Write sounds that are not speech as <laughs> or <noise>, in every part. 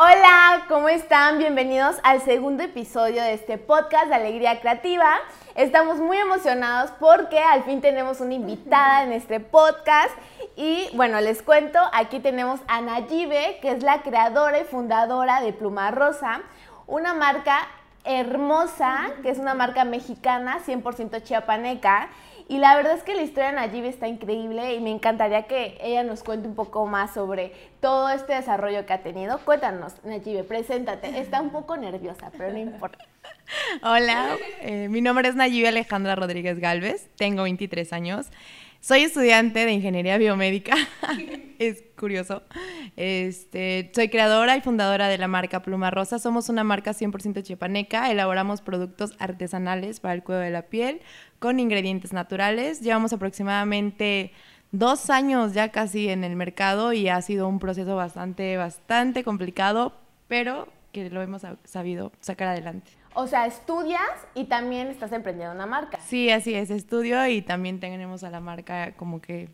Hola, ¿cómo están? Bienvenidos al segundo episodio de este podcast de Alegría Creativa. Estamos muy emocionados porque al fin tenemos una invitada en este podcast. Y bueno, les cuento, aquí tenemos a Nayibe, que es la creadora y fundadora de Pluma Rosa, una marca hermosa, que es una marca mexicana, 100% chiapaneca. Y la verdad es que la historia de Nayibe está increíble y me encantaría que ella nos cuente un poco más sobre todo este desarrollo que ha tenido. Cuéntanos, Nayibe, preséntate. Está un poco nerviosa, pero no importa. Hola, eh, mi nombre es Nayibe Alejandra Rodríguez Galvez, tengo 23 años. Soy estudiante de ingeniería biomédica, <laughs> es curioso. Este, soy creadora y fundadora de la marca Pluma Rosa. Somos una marca 100% chiapaneca. Elaboramos productos artesanales para el cuidado de la piel con ingredientes naturales. Llevamos aproximadamente dos años ya casi en el mercado y ha sido un proceso bastante, bastante complicado, pero que lo hemos sabido sacar adelante. O sea, estudias y también estás emprendiendo una marca. Sí, así es, estudio y también tenemos a la marca como que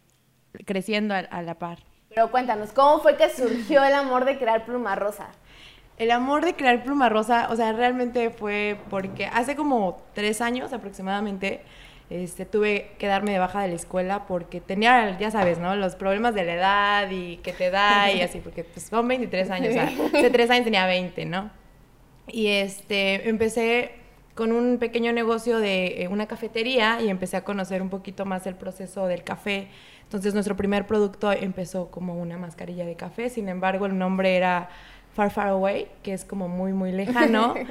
creciendo a, la par. Pero cuéntanos, ¿cómo fue que surgió el amor de crear Pluma Rosa? El amor de crear Pluma Rosa, o sea, realmente fue porque hace como tres años aproximadamente este, tuve que darme de baja de la escuela porque tenía, ya sabes, ¿no? Los problemas de la edad y que te da y así, porque pues son 23 años, o sea, hace tres años tenía 20, ¿no? Y este, empecé con un pequeño negocio de eh, una cafetería y empecé a conocer un poquito más el proceso del café. Entonces nuestro primer producto empezó como una mascarilla de café, sin embargo el nombre era Far Far Away, que es como muy, muy lejano. <laughs>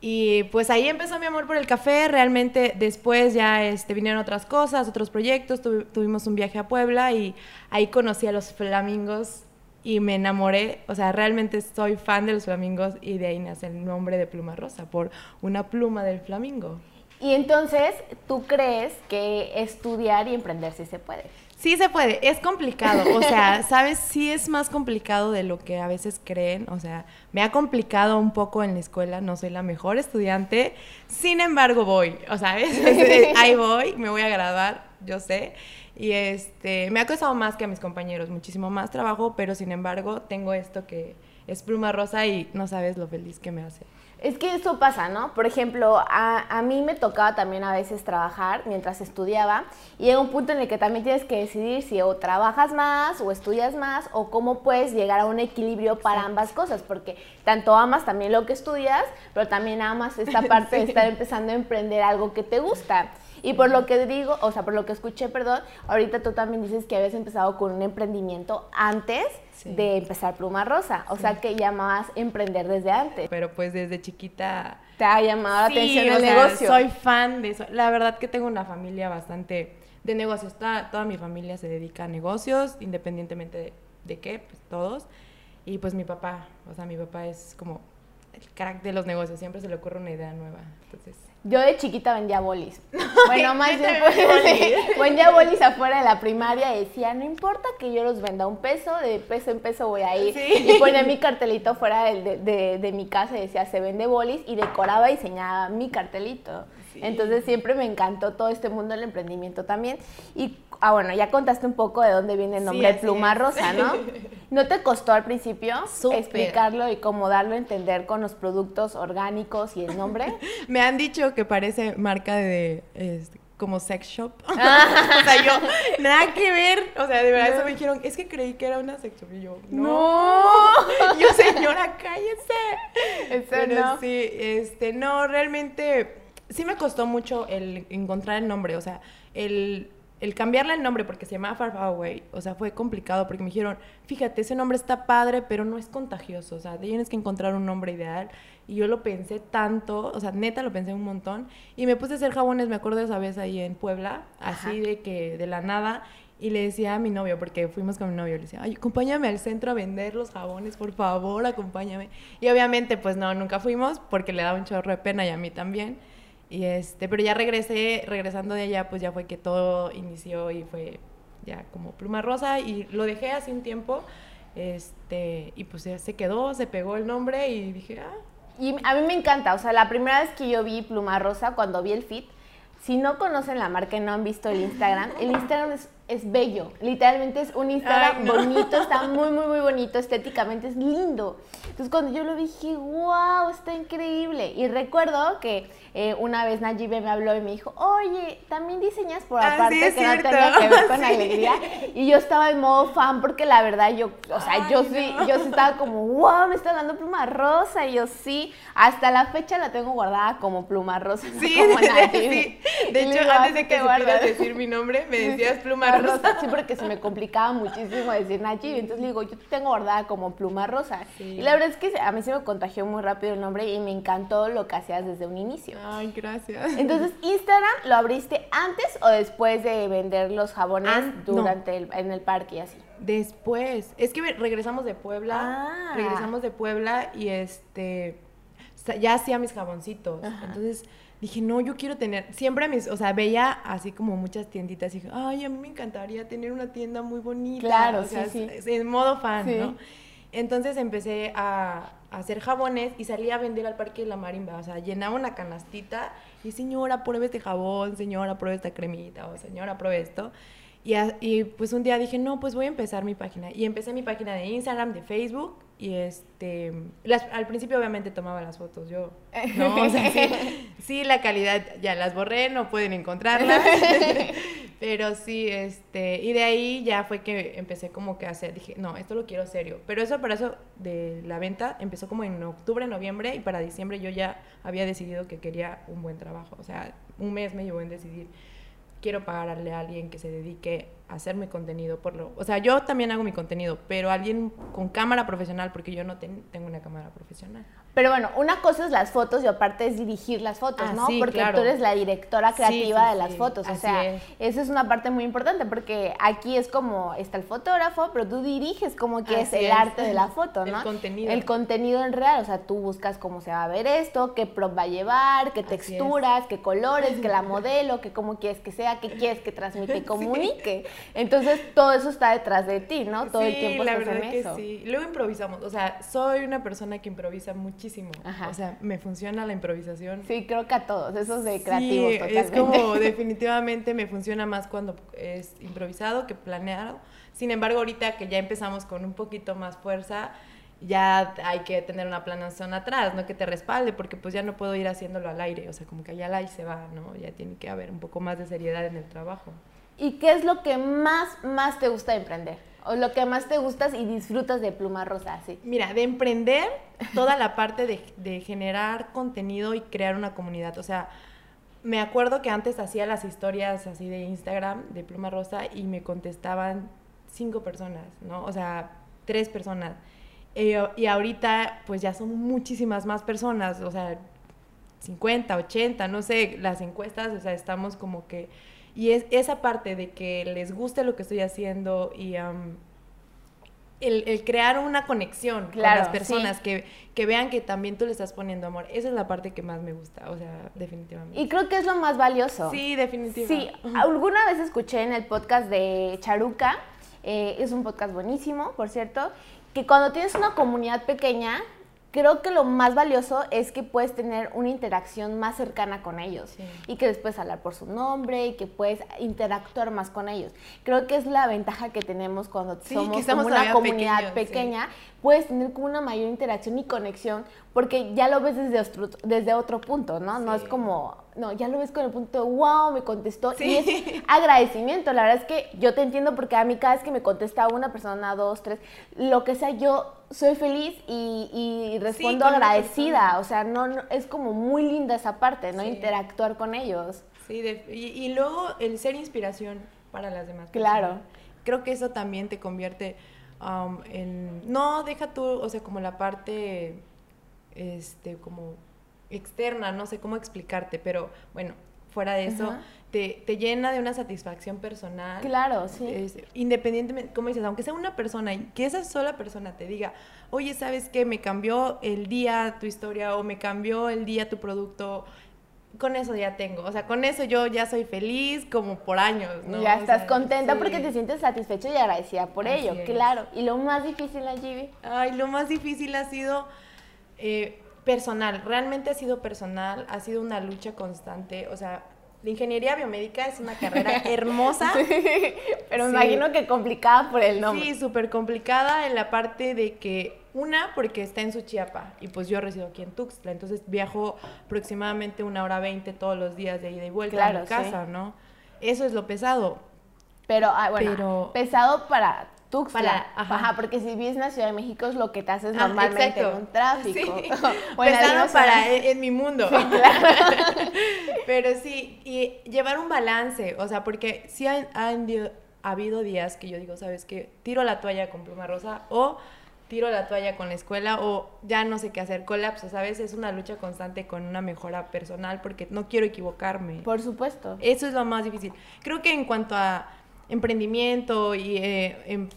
Y pues ahí empezó mi amor por el café. Realmente después ya este, vinieron otras cosas, otros proyectos. tuvimos un viaje a Puebla y ahí conocí a los flamingos y me enamoré. O sea, realmente soy fan de los flamingos y de ahí nace el nombre de Pluma Rosa, por una pluma del flamingo. Y entonces, ¿tú crees que estudiar y emprender sí se puede? Sí se puede, es complicado, o sea, <laughs> ¿sabes? Sí es más complicado de lo que a veces creen, o sea, me ha complicado un poco en la escuela, no soy la mejor estudiante, sin embargo voy, o sea, <laughs> ahí voy, me voy a graduar, yo sé, y este, me ha costado más que a mis compañeros, muchísimo más trabajo, pero sin embargo tengo esto que es pluma rosa y no sabes lo feliz que me hace. Es que eso pasa, ¿no? Por ejemplo, a, mí me tocaba también a veces trabajar mientras estudiaba y llega un punto en el que también tienes que decidir si o trabajas más o estudias más o cómo puedes llegar a un equilibrio para ambas cosas, porque tanto amas también lo que estudias, pero también amas esta <laughs> parte de estar empezando a emprender algo que te gusta. Y por lo que digo, o sea, por lo que escuché, perdón, ahorita tú también dices que habías empezado con un emprendimiento antes de empezar Pluma Rosa. O sea, que llamabas emprender desde antes. Pero pues desde chiquita... Te ha llamado la atención el negocio. Soy fan de eso. La verdad que tengo una familia bastante de negocios. Toda, toda mi familia se dedica a negocios, independientemente de, de qué, pues todos. Y pues mi papá, o sea, mi papá es como el crack de los negocios, siempre se le ocurre una idea nueva. Entonces, yo de chiquita vendía bolis. <laughs> Bueno, más bien <laughs> vendía bolis afuera de la primaria y decía, no importa que yo los venda un peso, de peso en peso voy a ir. Y ponía mi cartelito fuera de, de, de, mi casa y decía, se vende bolis y decoraba y diseñaba mi cartelito. Entonces siempre me encantó todo este mundo del emprendimiento también. Y ah, bueno, ya contaste un poco de dónde viene el nombre de Pluma Rosa, ¿no? <laughs> ¿No te costó al principio explicarlo y cómo darlo a entender con los productos orgánicos y el nombre? <laughs> me han dicho que parece marca de... Este, como sex shop. <laughs> o sea, yo, nada que ver. O sea, de verdad, eso me dijeron, es que creí que era una sex shop. Y yo, no. yo, señora, cállese. Eso no. sí, este, no, realmente sí me costó mucho el encontrar el nombre, o sea, el, el cambiarle el nombre porque se llamaba Far Far Away, o sea, fue complicado porque me dijeron, fíjate, ese nombre está padre, pero no es contagioso, o sea, tienes que encontrar un nombre ideal. Y yo lo pensé tanto, o sea, neta lo pensé un montón. Y me puse a hacer jabones, me acuerdo de esa vez ahí en Puebla, así de que de la nada. Y le decía a mi novio, porque fuimos con mi novio, le decía, ay, acompáñame al centro a vender los jabones, por favor, acompáñame. Y obviamente, pues no, nunca fuimos porque le daba un chorro de pena y a mí también. Y este, pero ya regresé, regresando de allá, pues ya fue que todo inició y fue ya como pluma rosa y lo dejé hace un tiempo. Este, y pues ya se quedó, se pegó el nombre y dije, ah. Y a mí me encanta, o sea, la primera vez que yo vi Pluma Rosa, cuando vi el fit, si no conocen la marca y no han visto el Instagram, el Instagram es es bello. Literalmente es un Instagram bonito, está <laughs> muy, muy, muy bonito, estéticamente es lindo. Entonces cuando yo lo vi dije, wow, está increíble. Y recuerdo que eh, una vez Nayibe me habló y me dijo, oye, también diseñas por ah, aparte que no tenía que ver con <laughs> alegría. Y yo estaba en modo fan porque la verdad yo, o sea, yo sí, yo sí estaba como, wow, me está dando pluma rosa. Y yo sí, hasta la fecha la tengo guardada como pluma rosa. Sí, como <laughs> sí. De hecho, antes de que supieras decir mi nombre, me decías pluma rosa. Sí, porque se me complicaba muchísimo decir Nayibe. Entonces le digo, yo te tengo guardada como pluma rosa. Y la verdad es que a mí se me contagió muy rápido el nombre y me encantó lo que hacías desde un inicio. Ay, gracias. Entonces, ¿Instagram lo abriste antes o después de vender los jabones ah, durante el, en el parque y así? Después. Es que regresamos de Puebla. Ah. Regresamos de Puebla y este ya hacía mis jaboncitos. Entonces dije, no, yo quiero tener, siempre mis, o sea, veía así como muchas tienditas y dije, ay, a mí me encantaría tener una tienda muy bonita. Claro, o sea, sí, En modo fan, ¿no? Entonces empecé a, hacer jabones y salía a vender al Parque de la Marimba. O sea, llenaba una canastita y señora, pruebe este jabón, señora, pruebe esta cremita, o señora, pruebe esto. Y, y, pues un día dije, no, pues voy a empezar mi página. Y empecé mi página de Instagram, de Facebook. Y este, al principio obviamente tomaba las fotos yo, ¿no? <laughs> O sea, sí, sí, la calidad ya las borré, no pueden encontrarlas. <laughs> Pero sí, este, y de ahí ya fue que empecé como que a hacer, dije, no, esto lo quiero serio. Pero eso, para eso de la venta empezó como en octubre, noviembre y para diciembre yo ya había decidido que quería un buen trabajo. O sea, un mes me llevó en decidir, quiero pagarle a alguien que se dedique a hacerme contenido por lo... O sea, yo también hago mi contenido, pero alguien con cámara profesional, porque yo no tengo una cámara profesional. Pero bueno, una cosa es las fotos y aparte es dirigir las fotos, ah, ¿no? porque tú eres la directora creativa de las fotos. O sea, esa es una parte muy importante porque aquí es como está el fotógrafo, pero tú diriges como que es el arte de la <laughs> foto, ¿no? El contenido. El contenido en real. O sea, tú buscas cómo se va a ver esto, qué prop va a llevar, qué texturas, qué colores, qué la <laughs> modelo, qué cómo quieres que sea, qué quieres que transmite y comunique. Entonces, todo eso está detrás de ti, ¿no? Todo el tiempo la verdad que sí. Luego improvisamos. O sea, soy una persona que improvisa muchísimo o sea, me funciona la improvisación. Sí, creo que a todos, esos de creativos sí, es como <laughs> definitivamente me funciona más cuando es improvisado que planeado. Sin embargo, ahorita que ya empezamos con un poquito más fuerza, ya hay que tener una planeación atrás, ¿no? Que te respalde, porque pues ya no puedo ir haciéndolo al aire, o sea, como que allá la y se va, ¿no? Ya tiene que haber un poco más de seriedad en el trabajo. ¿Y qué es lo que más, más te gusta emprender? O lo que más te gustas y disfrutas de Pluma Rosa, sí. Mira, de emprender toda la parte de, de, generar contenido y crear una comunidad. O sea, me acuerdo que antes hacía las historias así de Instagram de Pluma Rosa y me contestaban cinco personas, ¿no? O sea, tres personas. Y ahorita pues ya son muchísimas más personas, o sea, 50, 80, no sé, las encuestas, o sea, estamos como que y es esa parte de que les guste lo que estoy haciendo y el, crear una conexión con las personas, que, vean que también tú le estás poniendo amor. Esa es la parte que más me gusta, o sea, definitivamente. Y creo que es lo más valioso. Sí, definitivamente. Sí, alguna vez escuché en el podcast de Charuca, eh, es un podcast buenísimo, por cierto, que cuando tienes una comunidad pequeña, creo que lo más valioso es que puedes tener una interacción más cercana con ellos y que después hablar por su nombre y que puedes interactuar más con ellos. Creo que es la ventaja que tenemos cuando somos una comunidad pequeña, puedes tener como una mayor interacción y conexión porque ya lo ves desde otro, desde otro punto, ¿no? No es como, no, ya lo ves con el punto de, wow, me contestó. Y es <laughs> agradecimiento. La verdad es que yo te entiendo porque a mí cada vez que me contesta una persona, dos, tres, lo que sea, yo soy feliz y, respondo agradecida. O sea, no, es como muy linda esa parte, ¿no? Interactuar con ellos. Sí, y, luego el ser inspiración para las demás. Claro. Creo que eso también te convierte um, en... No, deja tú, o sea, como la parte, este, como externa, no sé cómo explicarte, pero bueno, fuera de eso, te, te, llena de una satisfacción personal. Claro, sí. independientemente, como dices, aunque sea una persona y que esa sola persona te diga, oye, ¿sabes qué? Me cambió el día tu historia o me cambió el día tu producto. Con eso ya tengo, o sea, con eso yo ya soy feliz como por años, ¿no? Ya estás contenta porque te sientes satisfecha y agradecida por ello, claro. ¿Y lo más difícil allí? Ay, lo más difícil ha sido eh, personal, realmente ha sido personal, ha sido una lucha constante, o sea, de ingeniería biomédica es una carrera <laughs> hermosa. pero me imagino que complicada por el nombre. Sí, súper complicada en la parte de que, una, porque está en Suchiapa y pues yo resido aquí en Tuxtla, entonces viajo aproximadamente una hora veinte todos los días de ida y vuelta a mi casa, ¿no? Eso es lo pesado. Pero, ah, bueno, pesado para Tuxtla. ajá. porque si vives en la Ciudad de México es lo que te haces ah, normalmente en un tráfico. Sí. <laughs> Pesado para en, mi mundo. Sí, claro. <laughs> Pero sí, y llevar un balance, o sea, porque sí han, ha habido días que yo digo, ¿sabes qué? Tiro la toalla con pluma rosa o tiro la toalla con la escuela o ya no sé qué hacer, colapso, ¿sabes? Es una lucha constante con una mejora personal porque no quiero equivocarme. Por supuesto. Eso es lo más difícil. Creo que en cuanto a emprendimiento y eh, em,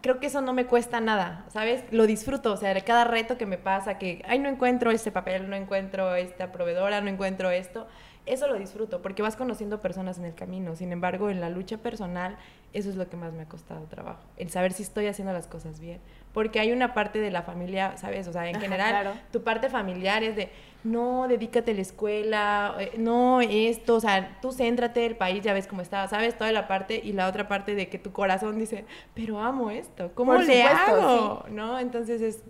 creo que eso no me cuesta nada, ¿sabes? Lo disfruto, o sea, cada reto que me pasa, que, ay, no encuentro este papel, no encuentro esta proveedora, no encuentro esto, eso lo disfruto porque vas conociendo personas en el camino. Sin embargo, en la lucha personal, eso es lo que más me ha costado trabajo, el saber si estoy haciendo las cosas bien. Porque hay una parte de la familia, ¿sabes? O sea, en general, tu parte familiar es de, no, dedícate a la escuela, eh, no esto, o sea, tú céntrate, el país ya ves cómo está, ¿sabes? Toda la parte y la otra parte de que tu corazón dice, pero amo esto, ¿cómo le hago? ¿No? Entonces es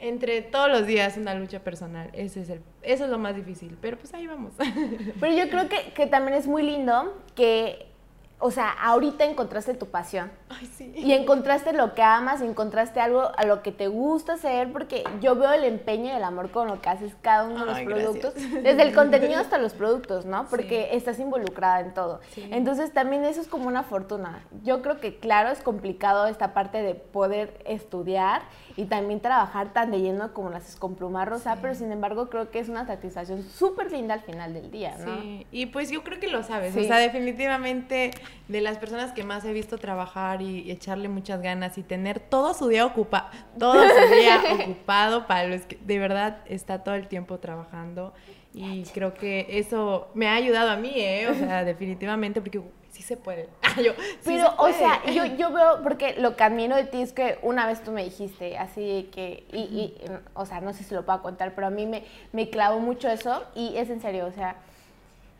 entre todos los días una lucha personal. Ese es el, eso es lo más difícil, pero pues ahí vamos. <laughs> Pero yo creo que, que también es muy lindo que o sea, ahorita encontraste tu pasión. Ay, sí. Y encontraste lo que amas, encontraste algo a lo que te gusta hacer, porque yo veo el empeño y el amor con lo que haces cada uno de los productos, desde el contenido hasta los productos, ¿no? Porque estás involucrada en todo. Entonces también eso es como una fortuna. Yo creo que claro, es complicado esta parte de poder estudiar y también trabajar tan de lleno como haces con pluma rosa, pero sin embargo creo que es una satisfacción súper linda al final del día, ¿no? Sí, y pues yo creo que lo sabes, o sea, definitivamente de las personas que más he visto trabajar y, echarle muchas ganas y tener todo su día ocupado, todo su día <laughs> ocupado para los que de verdad está todo el tiempo trabajando y creo que eso me ha ayudado a mí, ¿eh? O sea, <laughs> definitivamente porque sí se puede. <laughs> Pero, o sea, yo, yo veo, porque lo que admiro de ti es que una vez tú me dijiste, así que, y, y o sea, no sé si lo puedo contar, pero a mí me, me clavó mucho eso y es en serio, o sea,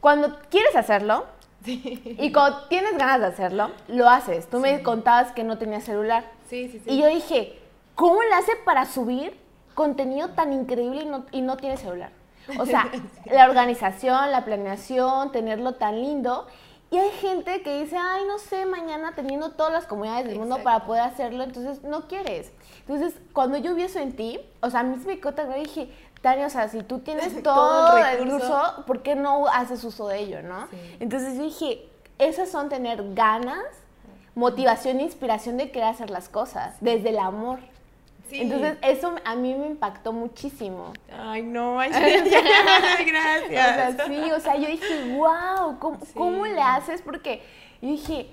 cuando quieres hacerlo, y cuando tienes ganas de hacerlo, lo haces. Tú me contabas que no tenías celular. Sí, sí, sí. Y yo dije, ¿cómo le hace para subir contenido tan increíble y no, y no tiene celular? O sea, <laughs> la organización, la planeación, tenerlo tan lindo. Y hay gente que dice, ay, no sé, mañana teniendo todas las comunidades del mundo para poder hacerlo, entonces no quieres. Entonces, cuando yo vi eso en ti, o sea, a mí me me dije, Tania, o sea, si tú tienes <laughs> todo, el recurso, ¿por qué no haces uso de ello, no? Entonces yo dije, esas son tener ganas, motivación e inspiración de querer hacer las cosas, desde el amor. Sí. Entonces, eso a mí me impactó muchísimo. Ay, no, <laughs> ay, gracias. O sea, sí, o sea, yo dije, wow, ¿cómo, ¿cómo le haces? Porque yo dije,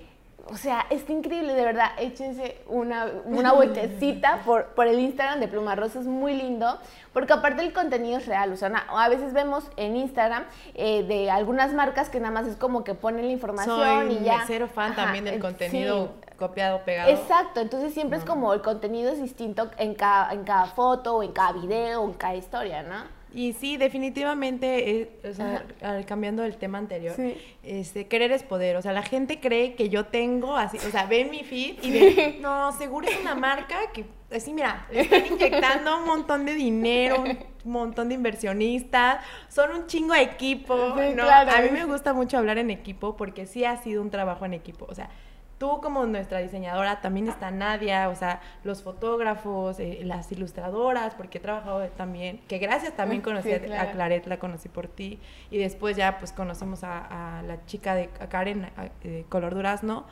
o sea, está increíble, de verdad. Échense una, una <laughs> vueltecita por, por el Instagram de Pluma Rosa, es muy lindo, porque aparte el contenido es real. O sea, a veces vemos en Instagram eh, de algunas marcas que nada más es como que ponen la información y ya. cero fan también del contenido copiado, pegado. Exacto, entonces siempre es como el contenido es distinto en cada, en cada foto, o en cada video, o en cada historia, ¿no? Y sí, definitivamente, eh, o sea, cambiando el tema anterior, este, querer es poder. O sea, la gente cree que yo tengo así, o sea, ven mi feed y ven, no, seguro es una marca que, así, mira, están inyectando un montón de dinero, un montón de inversionistas, son un chingo de equipo, ¿no? A mí me gusta mucho hablar en equipo porque sí ha sido un trabajo en equipo. O sea, tú como nuestra diseñadora, también está Nadia, o sea, los fotógrafos, eh, las ilustradoras, porque he trabajado también, que gracias también conocí a Claret, la conocí por ti, y después ya pues conocemos a, la chica de Karen, de Color Durazno,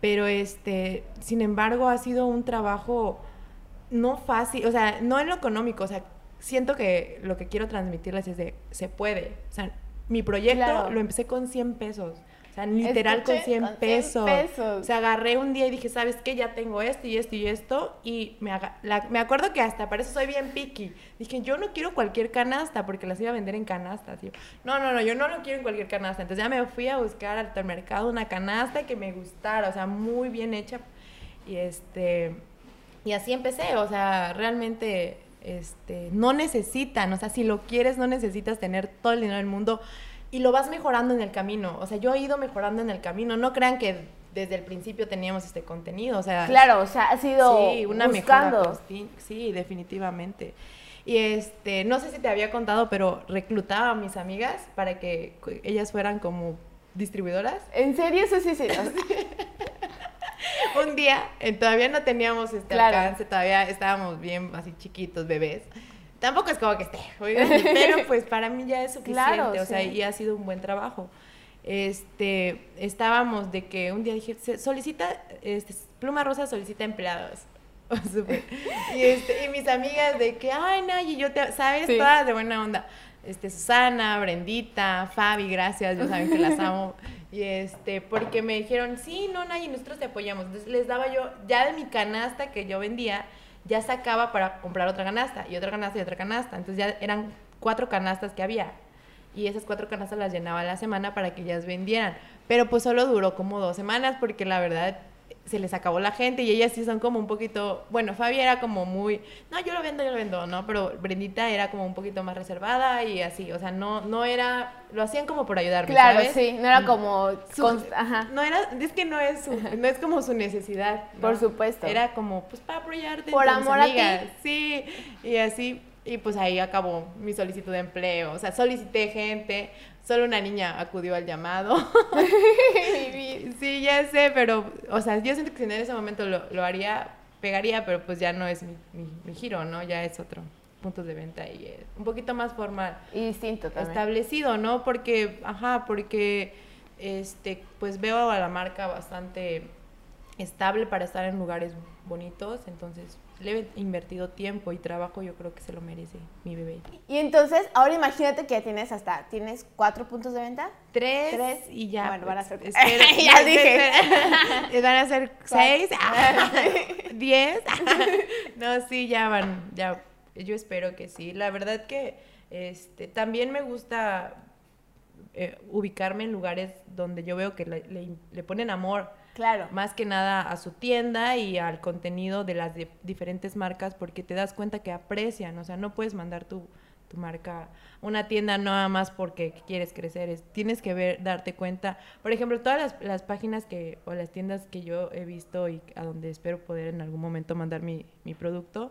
pero este, sin embargo ha sido un trabajo no fácil, o sea, no en lo económico, o sea, siento que lo que quiero transmitirles es de, se puede, o sea, mi proyecto lo empecé con 100 pesos sea, literal con 100, pesos. O sea, agarré un día y dije, ¿sabes qué? Ya tengo esto y esto y esto. Y me, me acuerdo que hasta para eso soy bien picky. Dije, yo no quiero cualquier canasta porque las iba a vender en canastas. no, no, no, yo no lo quiero en cualquier canasta. Entonces ya me fui a buscar al mercado una canasta que me gustara, o sea, muy bien hecha. Y este y así empecé, o sea, realmente este no necesitan, o sea, si lo quieres no necesitas tener todo el dinero del mundo y lo vas mejorando en el camino. O sea, yo he ido mejorando en el camino. No crean que desde el principio teníamos este contenido. O sea, claro, o sea, ha sido sí, una buscando. mejora. Sí, definitivamente. Y este, no sé si te había contado, pero reclutaba a mis amigas para que ellas fueran como distribuidoras. ¿En serio? Eso sí, sí. <laughs> Un día, eh, todavía no teníamos este Claro. alcance, todavía estábamos bien así chiquitos, bebés. Tampoco es como que esté, pero <laughs> pues para mí ya es suficiente, Claro, o sea, sí. y ha sido un buen trabajo. Este, estábamos de que un día dije, "Se- solicita, este, Pluma Rosa solicita empleados. <laughs> Oh, y, este, y mis amigas de que, ay, Nayi, yo te, ¿sabes? Sí. Todas de buena onda. Este, Susana, Brendita, Fabi, gracias, ya saben que las <laughs> amo. Y este, porque me dijeron, sí, no, Nayi, nosotros te apoyamos. Entonces les daba yo, ya de mi canasta que yo vendía, ya sacaba para comprar otra canasta, y otra canasta y otra canasta. Entonces ya eran cuatro canastas que había. Y esas cuatro canastas las llenaba la semana para que ellas vendieran. Pero pues solo duró como dos semanas porque la verdad se les acabó la gente y ellas sí son como un poquito, bueno, Fabi era como muy, no, yo lo vendo, yo lo vendo, ¿no? Pero Brendita era como un poquito más reservada y así, o sea, no, no era, lo hacían como por ayudarme, Claro, ¿sabes? sí. No era como... Su- con- Ajá. No era, es que no es, su- no es como su necesidad. ¿no? Por supuesto. Era como, pues para apoyarte. Por amor a ti. amigas. Sí, y así, y pues ahí acabó mi solicitud de empleo. O sea, solicité gente, solo una niña acudió al llamado. <laughs> <laughs> sí, ya sé, pero, o sea, yo siento que si en ese momento lo, lo haría, pegaría, pero pues ya no es mi, mi- mi giro, ¿no? Ya es otro puntos de venta y es un poquito más formal Y distinto también. establecido, ¿no? Porque, ajá, porque, este, pues veo a la marca bastante estable para estar en lugares bonitos, entonces le he invertido tiempo y trabajo, yo creo que se lo merece mi bebé. Y entonces, ahora imagínate que ya tienes hasta... ¿Tienes cuatro puntos de venta? Tres, Tres. y ya. Bueno, van a pues, ser- espero- <laughs> Ya dije. <laughs> <laughs> van a ser seis, diez. no, sí, ya van, ya. Yo espero que sí. La verdad que este, también me gusta eh, ubicarme en lugares donde yo veo que le, le- le ponen amor Claro. más que nada a su tienda y al contenido de las di- diferentes marcas porque te das cuenta que aprecian, o sea, no puedes mandar tu, tu marca una tienda nada más porque quieres crecer, es, tienes que ver, darte cuenta, por ejemplo, todas las, las páginas que, o las tiendas que yo he visto y a donde espero poder en algún momento mandar mi, mi producto,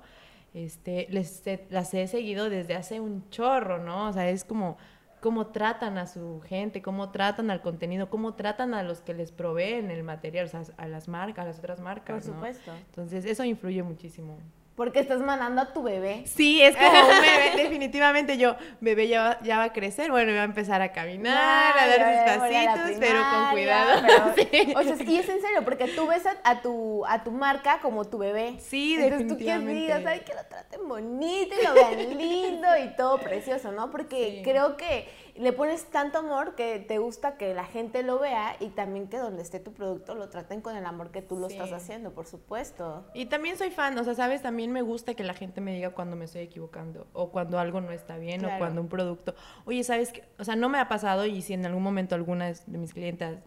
este, les, las he seguido desde hace un chorro, ¿no? O sea, es como cómo tratan a su gente, cómo tratan al contenido, cómo tratan a los que les proveen el material, o sea, a las marcas, a las otras marcas. Por ¿no? supuesto. Entonces, eso influye muchísimo. Porque estás mandando a tu bebé. Sí, es como un bebé, <laughs> definitivamente yo, bebé ya va, ya va a crecer, bueno, va a empezar a caminar, a dar sus pasitos, pero con cuidado. pero- <laughs> Sí. O sea, y es en serio, porque tú ves a, a tu, a tu marca como tu bebé. Sí, Entonces tú quieres definitivamente. digas, ay, que lo traten bonito y lo vean lindo y todo precioso, ¿no? Porque Sí. creo que le pones tanto amor que te gusta que la gente lo vea y también que donde esté tu producto lo traten con el amor que tú lo Sí. estás haciendo, por supuesto. Y también soy fan, o sea, sabes, también me gusta que la gente me diga cuando me estoy equivocando o cuando algo no está bien Claro. o cuando un producto, oye, sabes que, o sea, no me ha pasado y si en algún momento alguna de mis clientas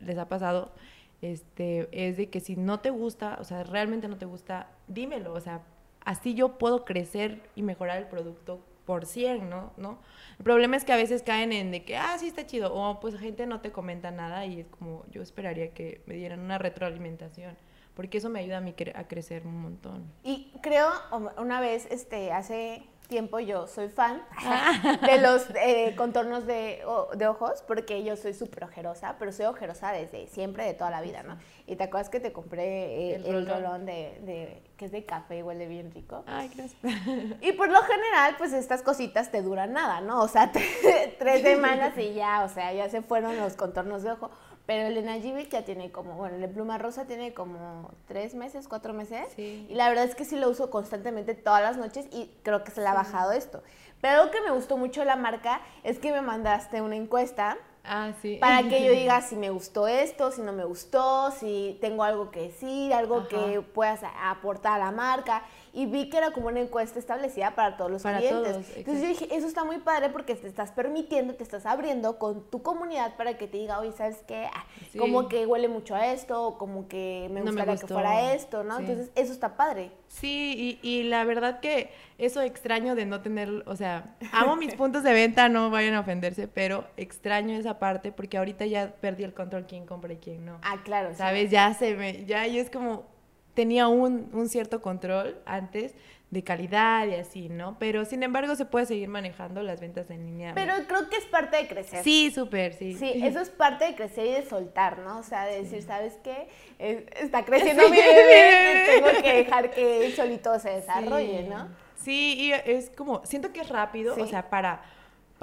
les ha pasado, este, es de que si no te gusta, o sea, realmente no te gusta, dímelo, o sea, así yo puedo crecer y mejorar el producto por 100, ¿no? ¿no? El problema es que a veces caen en de que, ah, sí está chido, o pues gente no te comenta nada y es como, yo esperaría que me dieran una retroalimentación, porque eso me ayuda a mí a crecer un montón. Y creo, una vez, este, hace tiempo yo soy fan Ah. de los eh, contornos de, o- de ojos, porque yo soy súper ojerosa, pero soy ojerosa desde siempre, de toda la vida, ¿no? Y te acuerdas que te compré eh, El el, rolón. rolón de, de- que es de café y huele bien rico. Ay, gracias. Y por lo general, pues estas cositas te duran nada, ¿no? O sea, <laughs> tres semanas y ya, o sea, ya se fueron los contornos de ojo. Pero el Enagibic ya tiene como, bueno, el de pluma rosa tiene como tres meses, cuatro meses. Sí. Y la verdad es que sí lo uso constantemente todas las noches y creo que se le ha bajado esto. Pero algo que me gustó mucho de la marca es que me mandaste una encuesta Ah, sí. para que yo <laughs> diga si me gustó esto, si no me gustó, si tengo algo que decir, algo Ajá. que puedas aportar a la marca. Y vi que era como una encuesta establecida para todos los Para clientes. todos, Entonces yo dije, eso está muy padre porque te estás permitiendo, te estás abriendo con tu comunidad para que te diga, oye, ¿sabes qué? Ah, Sí. Como que huele mucho a esto, como que me No me gustaría que fuera esto, ¿no? Sí. Entonces eso está padre. Sí, y, y la verdad que eso extraño de no tener, o sea, <laughs> amo mis puntos de venta, no vayan a ofenderse, pero extraño esa parte porque ahorita ya perdí el control quién compra y quién no. Ah, claro. sí. ¿Sabes? Ya se me, ya yo es como, tenía un, un cierto control antes de calidad y así, ¿no? Pero sin embargo se puede seguir manejando las ventas en línea. Pero creo que es parte de crecer. sí, súper, sí. Sí, eso es parte de crecer y de soltar, ¿no? O sea, de decir, ¿sabes qué? Es- está creciendo mi bebé, <laughs> tengo que dejar que él solito se desarrolle, Sí. ¿no? Sí, y es como, siento que es rápido, Sí. o sea, para,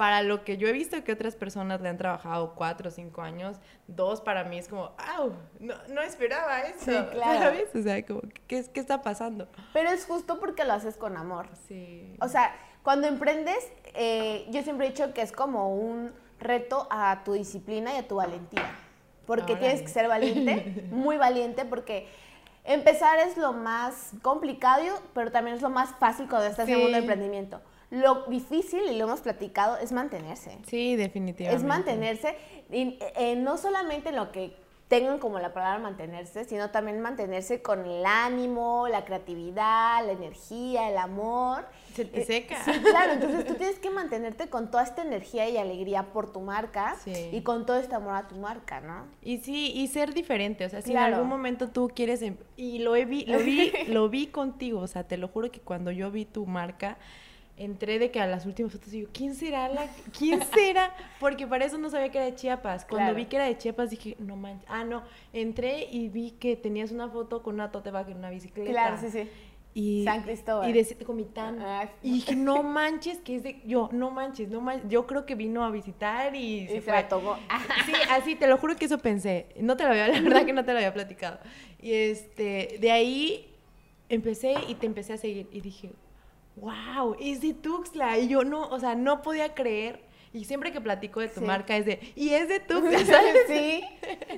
para lo que yo he visto que otras personas le han trabajado cuatro o cinco años, dos para mí es como, ¡au! No, no esperaba eso, Sí, <laughs> claro. ¿sabes? O sea, como, ¿qué, ¿qué está pasando? Pero es justo porque lo haces con amor. Sí. O sea, cuando emprendes, eh, yo siempre he dicho que es como un reto a tu disciplina y a tu valentía. Porque tienes que ser valiente, <laughs> muy valiente, porque empezar es lo más complicado, pero también es lo más fácil cuando estás en el Sí. mundo del emprendimiento. Lo difícil, y lo hemos platicado, es mantenerse. Sí, definitivamente. Es mantenerse, y, eh, no solamente en lo que tengan como la palabra mantenerse, sino también mantenerse con el ánimo, la creatividad, la energía, el amor. Se te Eh, seca. Sí, claro, entonces tú tienes que mantenerte con toda esta energía y alegría por tu marca Sí. y con todo este amor a tu marca, ¿no? Y sí, y ser diferente, o sea, si Claro. en algún momento tú quieres, em- y lo, he vi, lo, vi, <laughs> lo vi contigo, o sea, te lo juro que cuando yo vi tu marca, entré de que a las últimas fotos digo, ¿quién será la, quién <laughs> será? Porque para eso no sabía que era de Chiapas. Cuando Claro. vi que era de Chiapas dije, no manches, ah, no, entré y vi que tenías una foto con una tote bag en una bicicleta. Claro, sí, sí. Y, San Cristóbal. Y decía Comitán. Ah, Y dije, no manches, que es de. Yo, no manches, no manches. Yo creo que vino a visitar y, Y se se fue. la tomó. Sí, así, te lo juro que eso pensé. No te lo había, la verdad que no te lo había platicado. Y este, de ahí empecé y te empecé a seguir. Y dije, wow, es de Tuxtla. Y yo no, o sea, no podía creer. Y siempre que platico de tu Sí. marca es de, y es de Tuxtla, <laughs> ¿sabes? sí,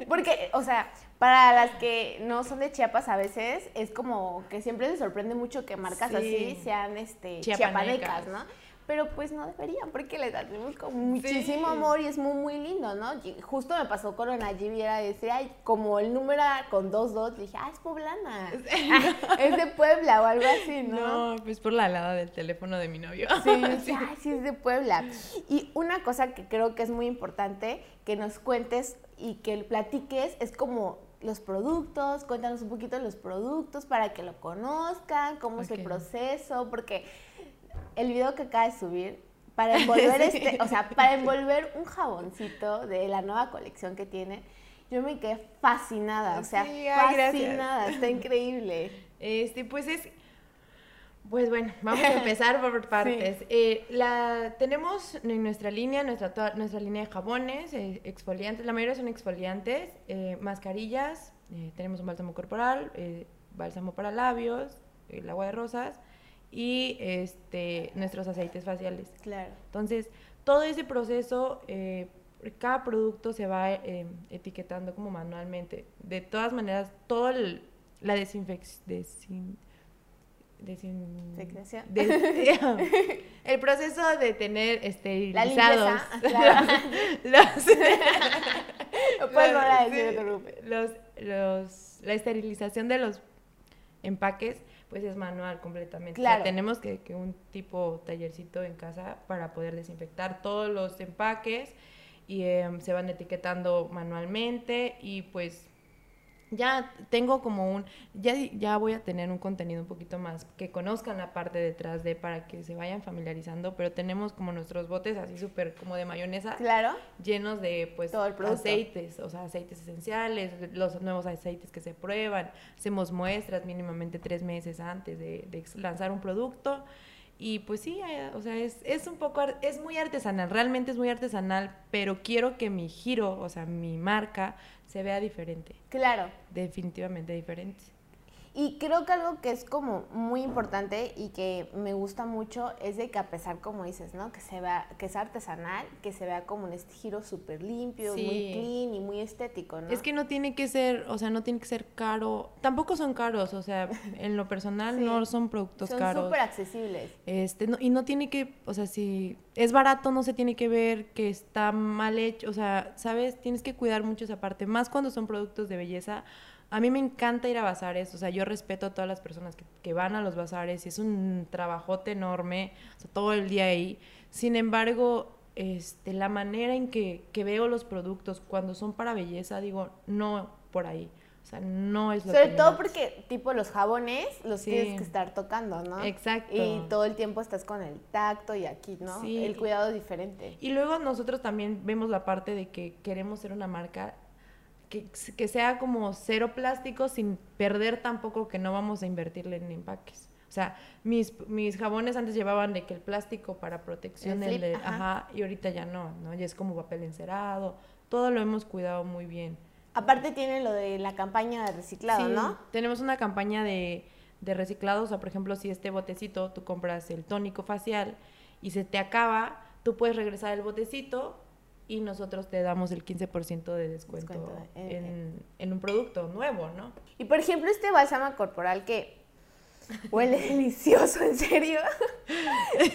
porque, o sea, para las que no son de Chiapas a veces es como que siempre les sorprende mucho que marcas Sí. así sean este, Chiapanecas. chiapanecas, ¿no? Pero pues no deberían porque les hacemos con muchísimo Sí. amor y es muy, muy lindo, ¿no? Y justo me pasó con Najib y era ese, ay, como el número era con dos dos, dije, ah, es poblana, <laughs> es de Puebla o algo así, ¿no? No, pues por la alada del teléfono de mi novio. Sí, <laughs> dije, ay, sí es de Puebla. Y una cosa que creo que es muy importante que nos cuentes y que platiques es como los productos, cuéntanos un poquito de los productos para que lo conozcan, cómo es el proceso, porque el video que acaba de subir, para envolver <laughs> Sí. este, o sea, para envolver un jaboncito de la nueva colección que tiene, yo me quedé fascinada, o sea, Sí, ay, gracias. fascinada, está increíble. Este, pues es. Pues bueno, vamos a empezar por <laughs> partes. Eh, la, tenemos en nuestra línea, nuestra, toda- nuestra línea de jabones, eh, exfoliantes, la mayoría son exfoliantes, eh, mascarillas, tenemos un bálsamo corporal, bálsamo para labios, el agua de rosas y este, nuestros aceites faciales. Claro. Entonces, todo ese proceso, eh, cada producto se va eh, etiquetando como manualmente. De todas maneras, todo el- la desinfección... Secreción. <laughs> el proceso de tener La esterilizados limpieza, <laughs> claro. los, <laughs> sí, los, los- la esterilización de los empaques, pues es manual completamente. O sea, Claro. tenemos que, que un tipo tallercito en casa para poder desinfectar todos los empaques y em, se van etiquetando manualmente y pues ya tengo como un, ya, ya voy a tener un contenido un poquito más, que conozcan la parte detrás de para que se vayan familiarizando, pero tenemos como nuestros botes así súper como de mayonesa Claro. llenos de pues Todo el aceites, o sea, aceites esenciales, los nuevos aceites que se prueban, hacemos muestras mínimamente tres meses antes de, de lanzar un producto y pues sí, eh, o sea, es, es un poco, es muy artesanal, realmente es muy artesanal, pero quiero que mi giro, o sea, mi marca se vea diferente, Claro. definitivamente diferente. Y creo que algo que es como muy importante y que me gusta mucho es de que a pesar, como dices, ¿no? Que se vea, que es artesanal, que se vea como un estilo súper limpio, muy clean y muy estético, ¿no? Es que no tiene que ser, o sea, no tiene que ser caro. Tampoco son caros, o sea, en lo personal <laughs> no son productos caros. Son súper accesibles. Este, y no tiene que, o sea, si es barato, no se tiene que ver que está mal hecho, o sea, ¿sabes? Tienes que cuidar mucho esa parte, más cuando son productos de belleza a mí me encanta ir a bazares, o sea, yo respeto a todas las personas que, van a los bazares y es un trabajote enorme, o sea, todo el día ahí. Sin embargo, este, la manera en que, veo los productos cuando son para belleza, digo, no por ahí. O sea, no es lo Sobre todo porque, tipo, los jabones los tienes que estar tocando, ¿no? Exacto. Y todo el tiempo estás con el tacto y aquí, ¿no? Sí. El cuidado es diferente. Y luego nosotros también vemos la parte de que queremos ser una marca que, sea como cero plástico sin perder tampoco que no vamos a invertirle en empaques. O sea, mis, mis jabones antes llevaban de que el plástico para protección, el, ajá. y ahorita ya no, ¿no? Ya es como papel encerado, todo lo hemos cuidado muy bien. Aparte tiene lo de la campaña de reciclado, ¿no? Tenemos una campaña de, de reciclado, o sea, por ejemplo, si este botecito tú compras el tónico facial y se te acaba, tú puedes regresar el botecito y nosotros te damos el 15% de descuento, en, en, un producto nuevo, ¿no? Y por ejemplo, este bálsamo corporal que huele <laughs> delicioso, ¿en serio?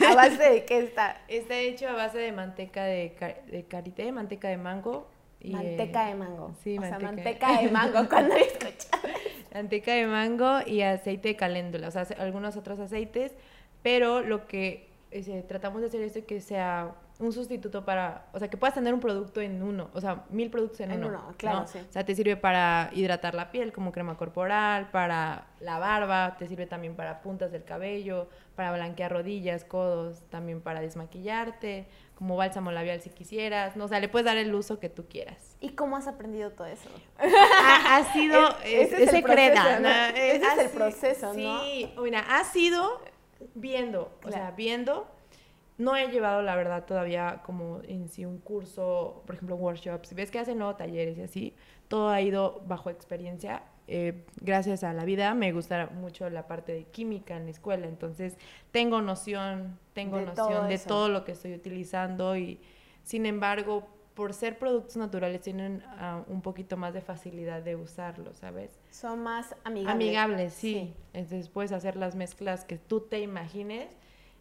¿A base de qué está? Está hecho a base de manteca de, de karité, manteca de mango. Y, manteca de mango. Sí, o manteca. Sea, manteca de mango, <laughs> cuando he escuchado. Manteca de mango y aceite de caléndula, o sea, algunos otros aceites, pero lo que eh, tratamos de hacer es que sea un sustituto para, o sea, que puedas tener un producto en uno, o sea, mil productos en, uno. claro, sí. O sea, te sirve para hidratar la piel como crema corporal, para la barba, te sirve también para puntas del cabello, para blanquear rodillas, codos, también para desmaquillarte, como bálsamo labial si quisieras, no, o sea, le puedes dar el uso que tú quieras. ¿Y cómo has aprendido todo eso? ha, sido, es, ese es, el proceso, ese es el proceso, ¿no? Sí, mira, ha sido viendo, o sea, viendo no he llevado, la verdad, todavía como en sí un curso, por ejemplo, workshops. Ves que hacen nuevos talleres y así. Todo ha ido bajo experiencia. Eh, gracias a la vida me gusta mucho la parte de química en la escuela. Entonces, tengo noción, tengo noción de todo lo que estoy utilizando y, sin embargo, por ser productos naturales tienen ah, un poquito más de facilidad de usarlos, ¿sabes? Son más amigables. Amigables, sí. Entonces puedes hacer las mezclas que tú te imagines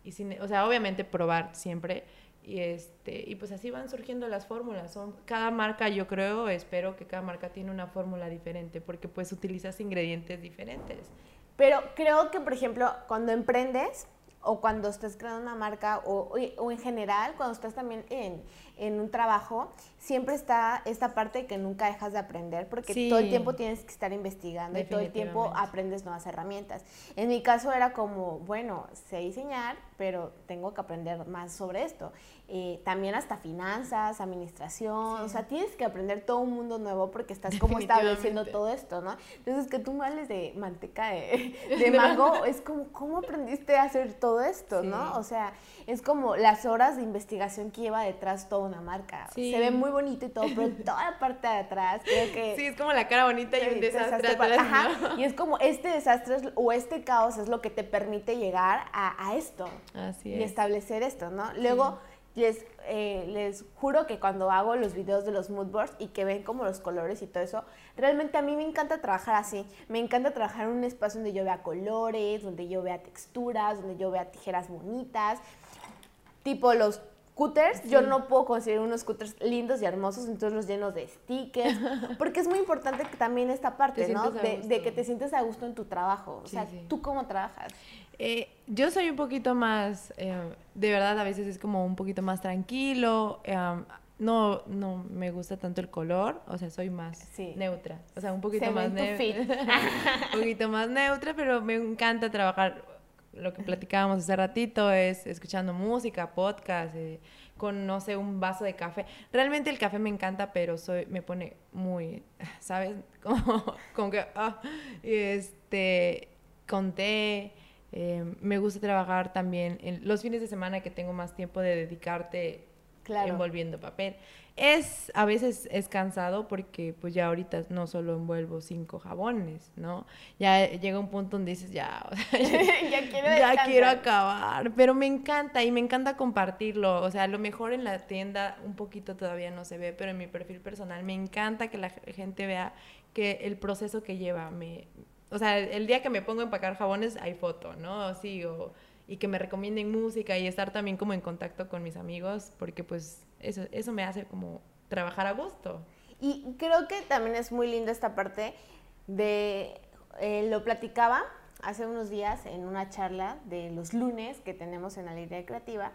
y o sea, obviamente probar siempre. Y, este, y pues así van surgiendo las fórmulas. Son, cada marca, yo creo, espero que cada marca tiene una fórmula diferente porque pues utilizas ingredientes diferentes. Pero creo que, por ejemplo, cuando emprendes o cuando estás creando una marca o, o en general, cuando estás también en, en un trabajo, siempre está esta parte que nunca dejas de aprender, porque todo el tiempo tienes que estar investigando y todo el tiempo aprendes nuevas herramientas. En mi caso era como, bueno, sé diseñar, pero tengo que aprender más sobre esto. Eh, también hasta finanzas, administración, o sea, tienes que aprender todo un mundo nuevo porque estás como estableciendo todo esto, ¿no? Entonces, que tú me hables de manteca de, <laughs> de mango, es como, ¿cómo aprendiste a hacer todo esto, no? O sea, es como las horas de investigación que lleva detrás toda una marca. Se ve muy bonito y todo, pero toda la parte de atrás, creo que... Sí, es como la cara bonita y un desastre, atrás, Ajá, y es como este desastre o este caos es lo que te permite llegar a, a esto. Así es. Y establecer esto, ¿no? Luego les, eh, les juro que cuando hago los videos de los mood boards y que ven como los colores y todo eso, realmente a mí me encanta trabajar así. Me encanta trabajar en un espacio donde yo vea colores, donde yo vea texturas, donde yo vea tijeras bonitas. Tipo los scooters, yo no puedo conseguir unos scooters lindos y hermosos, entonces los llenos de stickers, <laughs> porque es muy importante que también esta parte, ¿no? De, que te sientes a gusto en tu trabajo. O sea, ¿tú cómo trabajas? Eh, yo soy un poquito más, eh, de verdad a veces es como un poquito más tranquilo, eh, no, no me gusta tanto el color, o sea, soy más neutra, o sea, un poquito más neutra, <laughs> un poquito más neutra, pero me encanta trabajar, lo que platicábamos hace ratito es escuchando música, podcast, con, no sé, un vaso de café. Realmente el café me encanta, pero soy, me pone muy, <laughs> ¿sabes? <laughs> Como, como que, ah, este, con té, eh, me gusta trabajar también en los fines de semana que tengo más tiempo de dedicarte envolviendo papel. Es, a veces es cansado porque pues ya ahorita no solo envuelvo cinco jabones, ¿no? Ya llega un punto donde dices, ya, <laughs> <laughs> ya, quiero, ya quiero acabar, pero me encanta y me encanta compartirlo, o sea, a lo mejor en la tienda un poquito todavía no se ve, pero en mi perfil personal me encanta que la gente vea que el proceso que lleva me... O sea, el día que me pongo a empacar jabones hay foto, ¿no? Sí, o y que me recomienden música y estar también como en contacto con mis amigos, porque pues eso, eso me hace como trabajar a gusto. Y creo que también es muy linda esta parte de, eh, lo platicaba hace unos días en una charla de los lunes que tenemos en la línea creativa,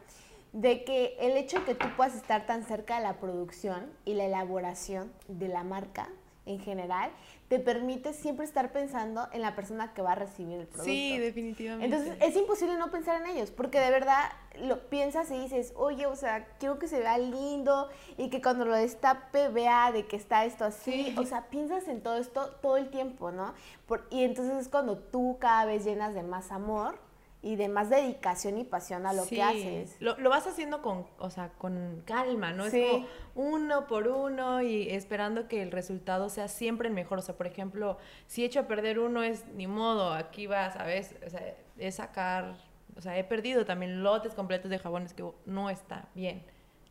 de que el hecho de que tú puedas estar tan cerca de la producción y la elaboración de la marca en general, te permite siempre estar pensando en la persona que va a recibir el producto. Sí, definitivamente. Entonces es imposible no pensar en ellos, porque de verdad lo piensas y dices, oye, o sea, quiero que se vea lindo y que cuando lo destape vea de que está esto así. O sea, piensas en todo esto todo el tiempo, ¿no? y entonces es cuando tú cada vez llenas de más amor y de más dedicación y pasión a lo que haces. Lo, lo, vas haciendo con, o sea, con calma, ¿no? Es como uno por uno y esperando que el resultado sea siempre el mejor. O sea, por ejemplo, si he hecho a perder uno es ni modo, aquí va, ¿sabes? O sea, es sacar, o sea, he perdido también lotes completos de jabones que no está bien.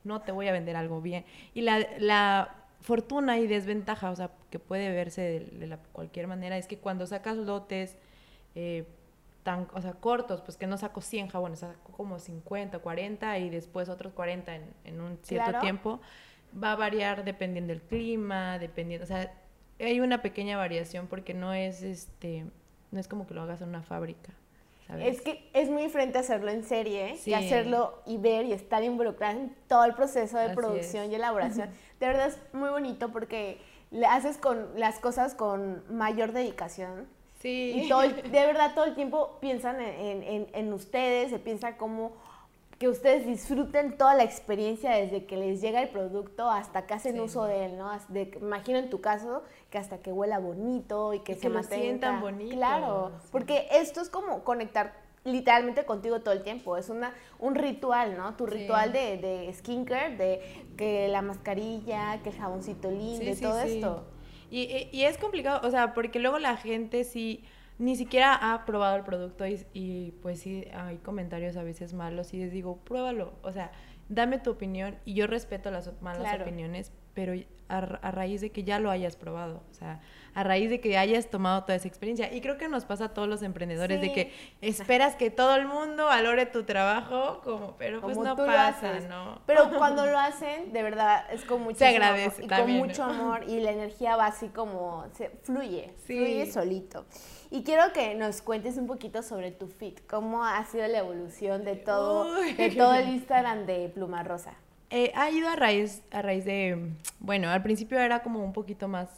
No te voy a vender algo bien. Y la, la fortuna y desventaja, o sea, que puede verse de, la, cualquier manera, es que cuando sacas lotes, eh, tan, o sea, cortos, pues que no saco 100 jabones, saco como 50, 40 y después otros 40 en, en un cierto tiempo. Va a variar dependiendo del clima, dependiendo, o sea, hay una pequeña variación porque no es este, no es como que lo hagas en una fábrica. ¿sabes? Es que es muy diferente hacerlo en serie y hacerlo y ver y estar involucrado en todo el proceso de producción y elaboración. <laughs> De verdad es muy bonito porque le haces con las cosas con mayor dedicación Sí. Y todo de verdad todo el tiempo piensan en, en, en ustedes, se piensa como que ustedes disfruten toda la experiencia desde que les llega el producto hasta que hacen uso de él, ¿no? De, imagino en tu caso que hasta que huela bonito y que se que sientan bonito. Claro, porque esto es como conectar literalmente contigo todo el tiempo. Es una, un ritual, ¿no? Tu ritual de, de skincare, de que la mascarilla, que el jaboncito lindo, de todo esto. Y, y, es complicado, o sea, porque luego la gente sí ni siquiera ha probado el producto y, y, pues sí hay comentarios a veces malos y les digo, pruébalo, o sea, dame tu opinión y yo respeto las malas opiniones, pero a, raíz de que ya lo hayas probado, o sea, a raíz de que hayas tomado toda esa experiencia. Y creo que nos pasa a todos los emprendedores de que esperas que todo el mundo valore tu trabajo, como, pero pues no pasa, ¿no? Pero <laughs> cuando lo hacen, de verdad, es con mucho amor, y con mucho amor y la energía va así como, se fluye, fluye solito. Y quiero que nos cuentes un poquito sobre tu fit, cómo ha sido la evolución de todo, de todo el Instagram de Pluma Rosa. Eh, ha ido a raíz, a raíz de, bueno, al principio era como un poquito más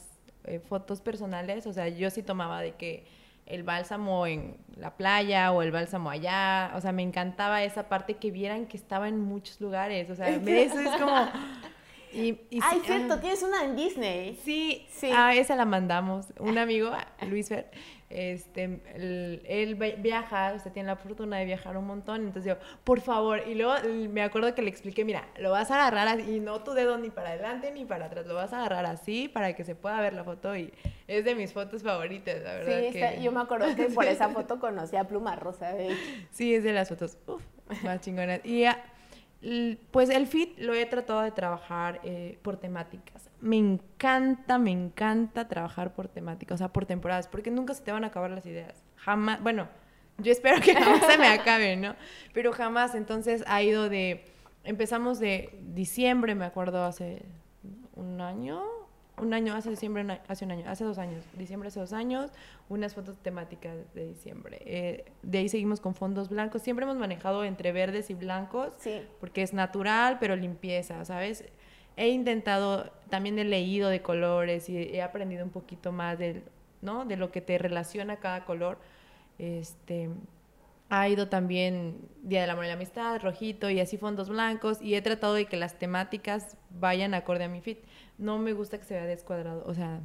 eh, fotos personales, o sea, yo sí tomaba de que el bálsamo en la playa o el bálsamo allá, o sea, me encantaba esa parte que vieran que estaba en muchos lugares, o sea, <laughs> eso es como... Y, Ay, cierto, tienes una en Disney. Sí, sí. Ah, esa la mandamos. Un amigo, Luis Fer, este, él, viaja, o sea, tiene la fortuna de viajar un montón, entonces yo, por favor, y luego me acuerdo que le expliqué, mira, lo vas a agarrar así, y no tu dedo ni para adelante ni para atrás, lo vas a agarrar así para que se pueda ver la foto y es de mis fotos favoritas, la verdad. Sí, yo me acuerdo que por esa foto conocí a Pluma Rosa, de Sí, es de las fotos, uf, más chingonas. Y ya, pues el fit lo he tratado de trabajar eh, por temáticas. Me encanta, me encanta trabajar por temáticas, o sea, por temporadas, porque nunca se te van a acabar las ideas. Jamás, bueno, yo espero que jamás se me acaben, ¿no? Pero jamás, entonces ha ido de, empezamos de diciembre, me acuerdo, hace un año, un año, hace diciembre, hace un año, hace dos años, diciembre hace dos años, unas fotos temáticas de diciembre. Eh, de ahí seguimos con fondos blancos. Siempre hemos manejado entre verdes y blancos, sí. porque es natural, pero limpieza, ¿sabes? He intentado, también he leído de colores y he aprendido un poquito más de, ¿no? de lo que te relaciona cada color. Este, ha ido también Día del Amor y la Amistad, rojito y así fondos blancos y he tratado de que las temáticas vayan acorde a mi fit. No me gusta que se vea descuadrado, o sea,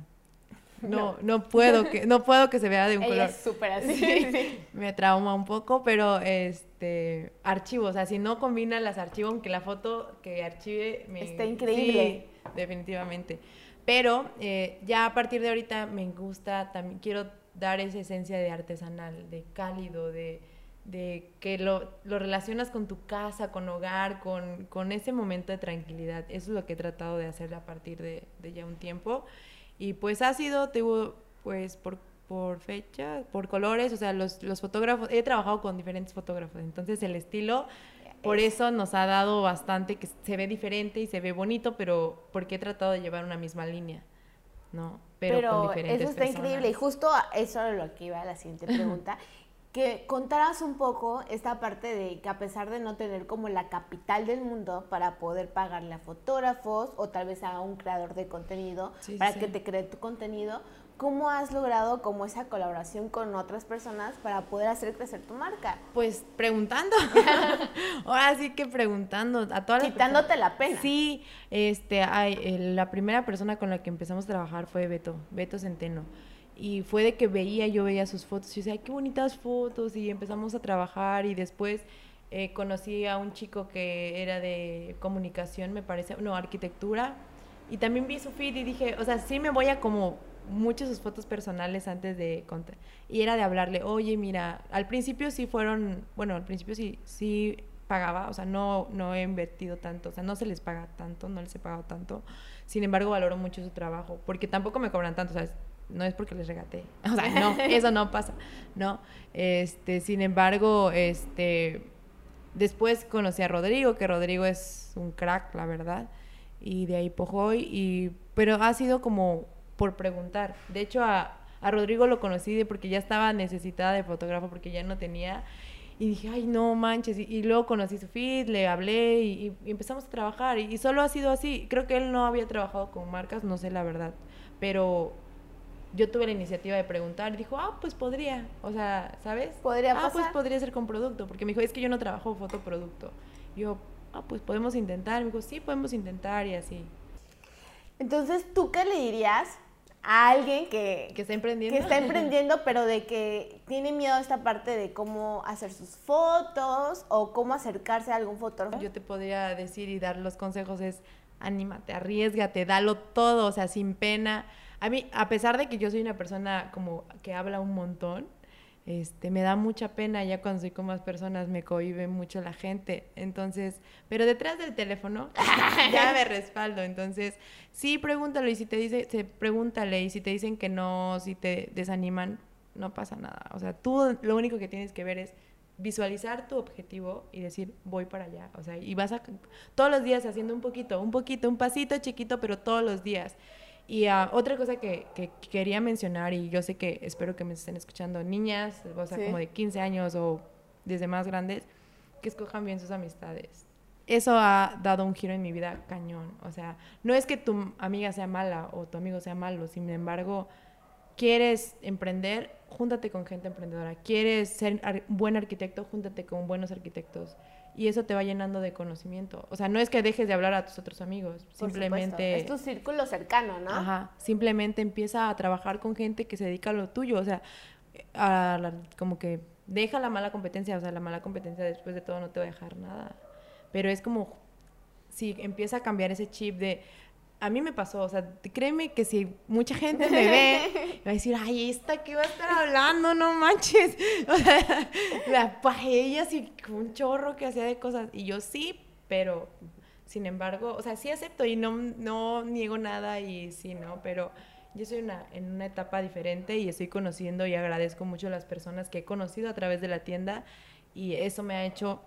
no, no, puedo que, no puedo que se vea de un Ella color. es súper así. <laughs> Me trauma un poco, pero este archivo, o sea, si no combina las archivo, aunque la foto que archive me Está increíble. Sí, definitivamente. Pero eh, ya a partir de ahorita me gusta, también quiero dar esa esencia de artesanal, de cálido, de, de que lo, lo relacionas con tu casa, con hogar, con, con ese momento de tranquilidad. Eso es lo que he tratado de hacer a partir de, de ya un tiempo. Y pues ha sido, tengo, pues por, por fecha, por colores, o sea, los, los fotógrafos, he trabajado con diferentes fotógrafos, entonces el estilo, por Es- eso nos ha dado bastante, que se ve diferente y se ve bonito, pero porque he tratado de llevar una misma línea, ¿no? Pero, Pero, con diferentes eso está personas. increíble y justo eso era lo que iba a la siguiente <laughs> pregunta. Que contaras un poco esta parte de que a pesar de no tener como la capital del mundo para poder pagarle a fotógrafos o tal vez a un creador de contenido Sí, para sí. que te cree tu contenido, ¿cómo has logrado como esa colaboración con otras personas para poder hacer crecer tu marca? Pues preguntando. <laughs> Ahora sí que preguntando a todas las Quitándote personas. la pena. Sí, este, ay, el- la primera persona con la que empezamos a trabajar fue Beto, Beto Centeno. Y fue de que veía, yo veía sus fotos y decía, ay, qué bonitas fotos. Y empezamos a trabajar y después eh, conocí a un chico que era de comunicación, me parece, no, arquitectura. Y también vi su feed y dije, o sea, sí me voy a como muchas sus fotos personales antes de. Y era de hablarle, oye, mira, al principio sí fueron, bueno, al principio sí, sí pagaba, o sea, no, no he invertido tanto, o sea, no se les paga tanto, no les he pagado tanto. Sin embargo, valoro mucho su trabajo, porque tampoco me cobran tanto, o sea, no es porque les regateé, <laughs> o sea, no, <laughs> eso no pasa, ¿no? Este, sin embargo, este, después conocí a Rodrigo, que Rodrigo es un crack, la verdad, y de ahí Pojoy, y, pero ha sido como por preguntar. De hecho, a, a Rodrigo lo conocí de porque ya estaba necesitada de fotógrafo, porque ya no tenía, y dije, ay, no manches, y, y luego conocí su feed, le hablé, y, y empezamos a trabajar, y, y solo ha sido así. Creo que él no había trabajado con marcas, no sé la verdad, pero yo tuve la iniciativa de preguntar y dijo, ah, pues podría, o sea, ¿sabes? Podría ah, pues pasar. podría ser con producto, porque me dijo, es que yo no trabajo fotoproducto. Yo, ah, pues podemos intentar. Me dijo, sí, podemos intentar y así. Entonces, ¿tú qué le dirías a alguien que, Que está emprendiendo. que está <laughs> emprendiendo, pero de que tiene miedo a esta parte de cómo hacer sus fotos o cómo acercarse a algún fotógrafo? Yo te podría decir y dar los consejos es, anímate, arriesgate, dalo todo, o sea, sin pena. A mí, a pesar de que yo soy una persona como que habla un montón, este, me da mucha pena ya cuando soy con más personas, me cohibe mucho la gente. Entonces, pero detrás del teléfono <laughs> ya me respaldo. Entonces, sí, pregúntalo y si te dice, se, pregúntale y si te dicen que no, si te desaniman, no pasa nada. O sea, tú lo único que tienes que ver es visualizar tu objetivo y decir, voy para allá. O sea, y vas a todos los días haciendo un poquito, un poquito, un pasito chiquito, pero todos los días. Y ah, otra cosa que, que quería mencionar, y yo sé que espero que me estén escuchando niñas, o sea, Sí. como de 15 años o desde más grandes, que escojan bien sus amistades. Eso ha dado un giro en mi vida cañón. O sea, no es que tu amiga sea mala o tu amigo sea malo, sin embargo, quieres emprender, júntate con gente emprendedora. Quieres ser ar- buen arquitecto, júntate con buenos arquitectos. Y eso te va llenando de conocimiento. O sea, no es que dejes de hablar a tus otros amigos, Por simplemente... supuesto. Es tu círculo cercano, ¿no? Ajá, simplemente empieza a trabajar con gente que se dedica a lo tuyo, o sea, a la- como que deja la mala competencia, o sea, la mala competencia después de todo no te va a dejar nada. Pero es como, si empieza a cambiar ese chip de, a mí me pasó, o sea, créeme que si mucha gente me ve, <laughs> va a decir, ay, esta que va a estar hablando, no manches. <laughs> O sea, la paella así, un chorro que hacía de cosas. Y yo sí, pero sin embargo, o sea, sí acepto y no, no niego nada y sí, ¿no? Pero yo soy una, en una etapa diferente y estoy conociendo y agradezco mucho a las personas que he conocido a través de la tienda y eso me ha hecho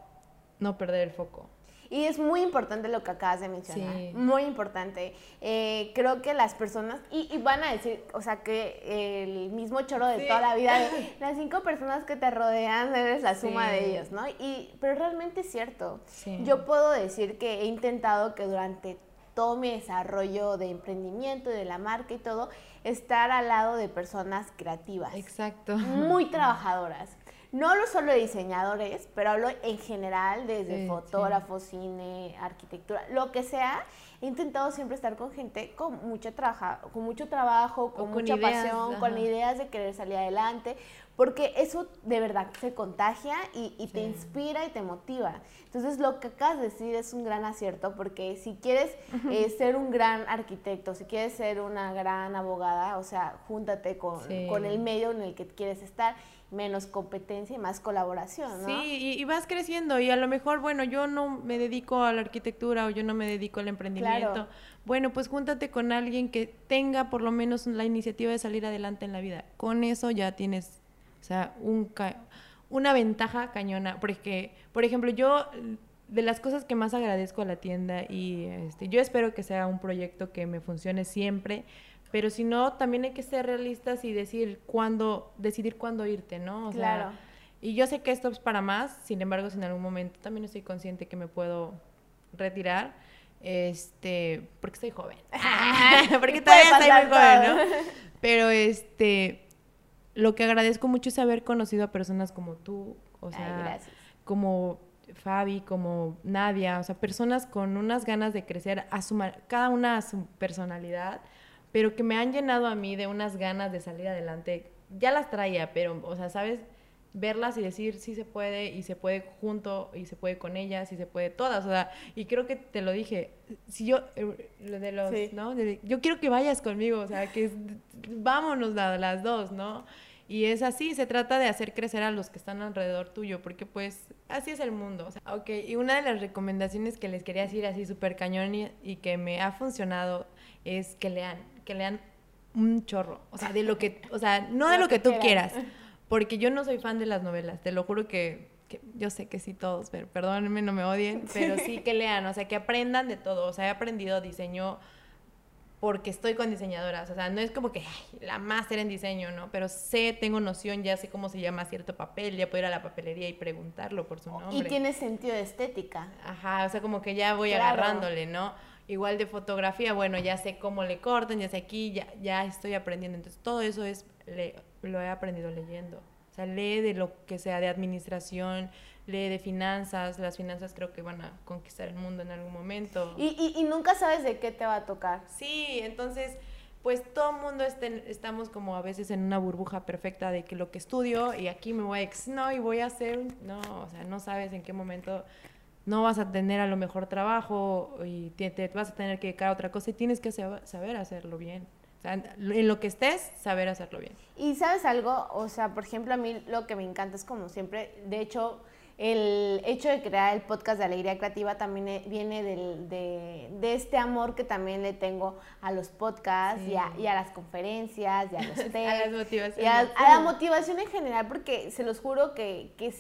no perder el foco. Y es muy importante lo que acabas de mencionar. Sí. Muy importante. Eh, creo que las personas, y, y van a decir, o sea, que el mismo choro de Sí. toda la vida, de <laughs> las cinco personas que te rodean, eres la suma Sí. de ellos, ¿no? Y, pero realmente es cierto. Yo puedo decir que he intentado que durante todo mi desarrollo de emprendimiento y de la marca y todo, estar al lado de personas creativas Exacto. muy trabajadoras. No hablo solo de diseñadores, pero hablo en general, desde fotógrafos, cine, arquitectura, lo que sea. He intentado siempre estar con gente con, mucha trabaja, con mucho trabajo, con, mucha pasión, con ideas de querer salir adelante, porque eso de verdad se contagia y, te inspira y te motiva. Entonces lo que acabas de decir es un gran acierto porque si quieres eh, ser un gran arquitecto, si quieres ser una gran abogada, o sea, júntate con, con el medio en el que quieres estar menos competencia y más colaboración, ¿no? Sí, y, vas creciendo y a lo mejor, bueno, yo no me dedico a la arquitectura o yo no me dedico al emprendimiento. Bueno, pues júntate con alguien que tenga por lo menos la iniciativa de salir adelante en la vida. Con eso ya tienes, o sea, un una ventaja cañona, porque, por ejemplo, yo de las cosas que más agradezco a la tienda y este, yo espero que sea un proyecto que me funcione siempre, pero si no, también hay que ser realistas y decir cuándo, decidir cuándo irte, ¿no? claro. y yo sé que esto es para más, sin embargo, si en algún momento también estoy consciente que me puedo retirar, este, porque estoy joven. <laughs> <laughs> porque todavía estoy muy joven, ¿no? Pero este, lo que agradezco mucho es haber conocido a personas como tú, o sea, como Fabi, como Nadia, o sea, personas con unas ganas de crecer, a su, cada una a su personalidad pero que me han llenado a mí de unas ganas de salir adelante. Ya las traía, pero, o sea, ¿sabes? Verlas y decir sí se puede y se puede junto y se puede con ellas y se puede todas, o sea, y creo que te lo dije, si yo, eh, de los, ¿no? yo quiero que vayas conmigo, o sea, que vámonos las dos, ¿no? Y es así, se trata de hacer crecer a los que están alrededor tuyo, porque pues así es el mundo. O sea, ok, y una de las recomendaciones que les quería decir así súper cañón y, y, que me ha funcionado es que lean que lean un chorro, o sea, de lo que, o sea, no de lo que, tú quieras, porque yo no soy fan de las novelas, te lo juro que, yo sé que sí todos, pero perdónenme, no me odien, <laughs> pero sí que lean, o sea, que aprendan de todo, o sea, he aprendido diseño porque estoy con diseñadoras, o sea, no es como que ay, la máster en diseño, ¿no? Pero sé, tengo noción, ya sé cómo se llama cierto papel, ya puedo ir a la papelería y preguntarlo por su nombre. Y tiene sentido de estética. Ajá, o sea, como que ya voy agarrándole, ¿no? Igual de fotografía, bueno, ya sé cómo le cortan, ya sé aquí, ya, ya estoy aprendiendo. Entonces, todo eso es, lo he aprendido leyendo. O sea, lee de lo que sea de administración, lee de finanzas. Las finanzas creo que van a conquistar el mundo en algún momento. Y, y, nunca sabes de qué te va a tocar. Sí, entonces, pues todo el mundo estamos como a veces en una burbuja perfecta de que lo que estudio y aquí me voy a... No, y voy a hacer... No, o sea, no sabes en qué momento no vas a tener a lo mejor trabajo y te, vas a tener que dedicar a otra cosa y tienes que saber hacerlo bien. O sea, en lo que estés, saber hacerlo bien. Y sabes algo, o sea, por ejemplo, a mí lo que me encanta es como siempre, de hecho, el hecho de crear el podcast de Alegría Creativa también e, viene de, este amor que también le tengo a los podcasts y, a, las conferencias y a los TED. <laughs> a las motivaciones. Y a, la motivación en general, porque se los juro que, que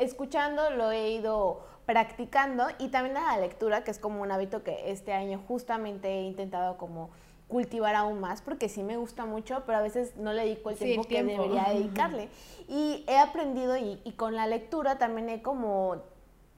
escuchando lo he ido practicando y también a la lectura, que es como un hábito que este año justamente he intentado como cultivar aún más porque sí me gusta mucho, pero a veces no le dedico el tiempo, que debería dedicarle. Y he aprendido y, con la lectura también he como,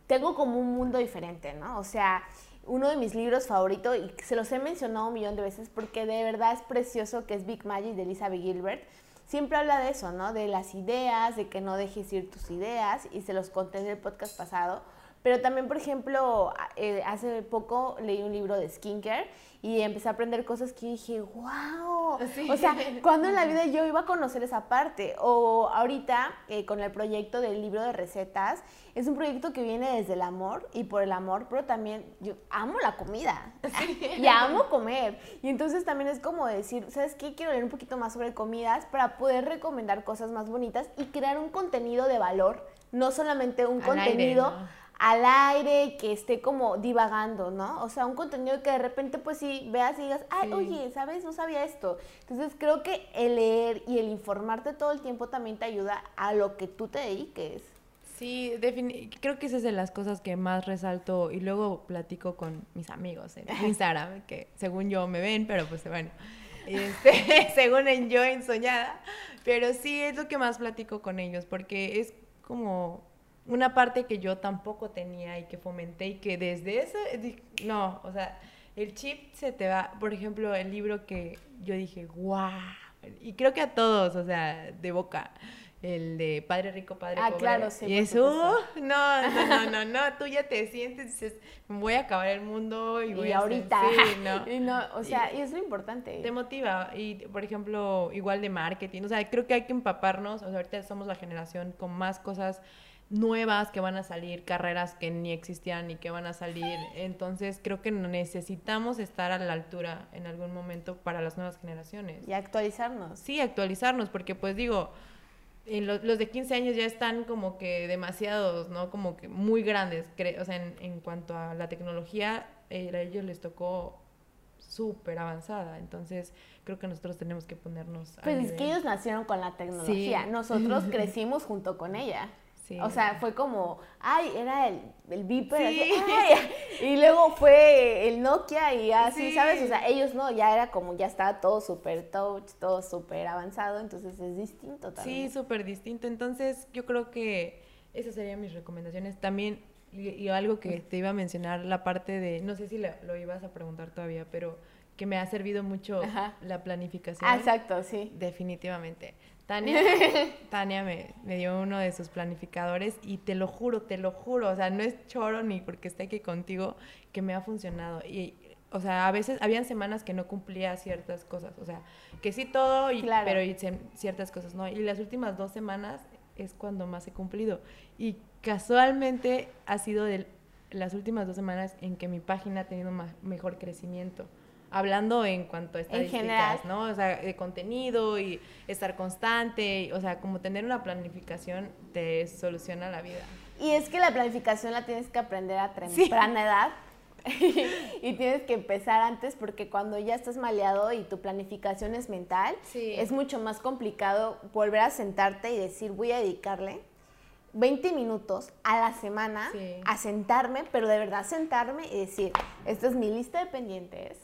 tengo como un mundo diferente, ¿no? O sea, uno de mis libros favoritos, y se los he mencionado un millón de veces porque de verdad es precioso, que es Big Magic de Elizabeth Gilbert. Siempre habla de eso, ¿no? De las ideas, de que no dejes ir tus ideas, y se los conté en el podcast pasado pero también, por ejemplo, eh, hace poco leí un libro de skincare y empecé a aprender cosas que dije, wow. O sea, <laughs> cuando en la vida yo iba a conocer esa parte? O ahorita, eh, con el proyecto del libro de recetas, es un proyecto que viene desde el amor y por el amor, pero también yo amo la comida <laughs> y amo comer. Y entonces también es como decir, ¿sabes qué? Quiero leer un poquito más sobre comidas para poder recomendar cosas más bonitas y crear un contenido de valor, no solamente un contenido al aire, que esté como divagando, ¿no? O sea, un contenido que de repente pues sí veas y digas, ay, oye, ¿sabes? No sabía esto. Entonces creo que el leer y el informarte todo el tiempo también te ayuda a lo que tú te dediques. Sí, creo que esa es de las cosas que más resalto y luego platico con mis amigos en <laughs> Instagram, que según yo me ven, pero pues bueno, este, <laughs> según en yo en soñada, pero sí es lo que más platico con ellos, porque es como una parte que yo tampoco tenía y que fomenté y que desde eso, no, o sea, el chip se te va, por ejemplo, el libro que yo dije, wow, y creo que a todos, o sea, de boca, el de Padre Rico, Padre Ah, Pobre. claro, sí, Y eso, supuesto. no, no, no, no, no, <laughs> tú ya te sientes y dices, voy a acabar el mundo y voy Y a hacer- ahorita. sí, no. <laughs> Y no, o sea, y es lo importante. Te motiva y, por ejemplo, igual de marketing, o sea, creo que hay que empaparnos, o sea, ahorita somos la generación con más cosas nuevas que van a salir, carreras que ni existían y que van a salir, entonces creo que necesitamos estar a la altura en algún momento para las nuevas generaciones. Y actualizarnos. Sí, actualizarnos, porque pues digo, en lo- los de 15 años ya están como que demasiados, ¿no? Como que muy grandes, cre- o sea, en, en cuanto a la tecnología, eh, a ellos les tocó súper avanzada, entonces creo que nosotros tenemos que ponernos Pues es nivel. que ellos nacieron con la tecnología, Sí. nosotros <laughs> crecimos junto con ella. Sí. O sea, fue como, ay, era el, el Viper, Sí. así, y luego fue el Nokia y así, Sí. ¿sabes? O sea, ellos no, ya era como, ya estaba todo súper touch, todo súper avanzado, entonces es distinto también. Sí, súper distinto. Entonces, yo creo que esas serían mis recomendaciones. También, y, y algo que te iba a mencionar, la parte de, no sé si lo, lo ibas a preguntar todavía, pero que me ha servido mucho Ajá. la planificación. Ah, exacto, sí. Definitivamente. Tania, <laughs> Tania me, me dio uno de sus planificadores y te lo juro, te lo juro, o sea, no es choro ni porque esté aquí contigo, que me ha funcionado. Y, o sea, a veces, habían semanas que no cumplía ciertas cosas, o sea, que sí todo, y, Claro. pero y ciertas cosas no. Y las últimas dos semanas es cuando más he cumplido. Y casualmente ha sido de las últimas dos semanas en que mi página ha tenido ma- mejor crecimiento. Hablando en cuanto a estadísticas, general. ¿no? O sea, de contenido y estar constante, y, o sea, como tener una planificación te soluciona la vida. Y es que la planificación la tienes que aprender a Sí. temprana edad. <laughs> y tienes que empezar antes porque cuando ya estás maleado y tu planificación es mental, Sí. es mucho más complicado volver a sentarte y decir voy a dedicarle 20 minutos a la semana Sí. a sentarme, pero de verdad sentarme y decir, esta es mi lista de pendientes,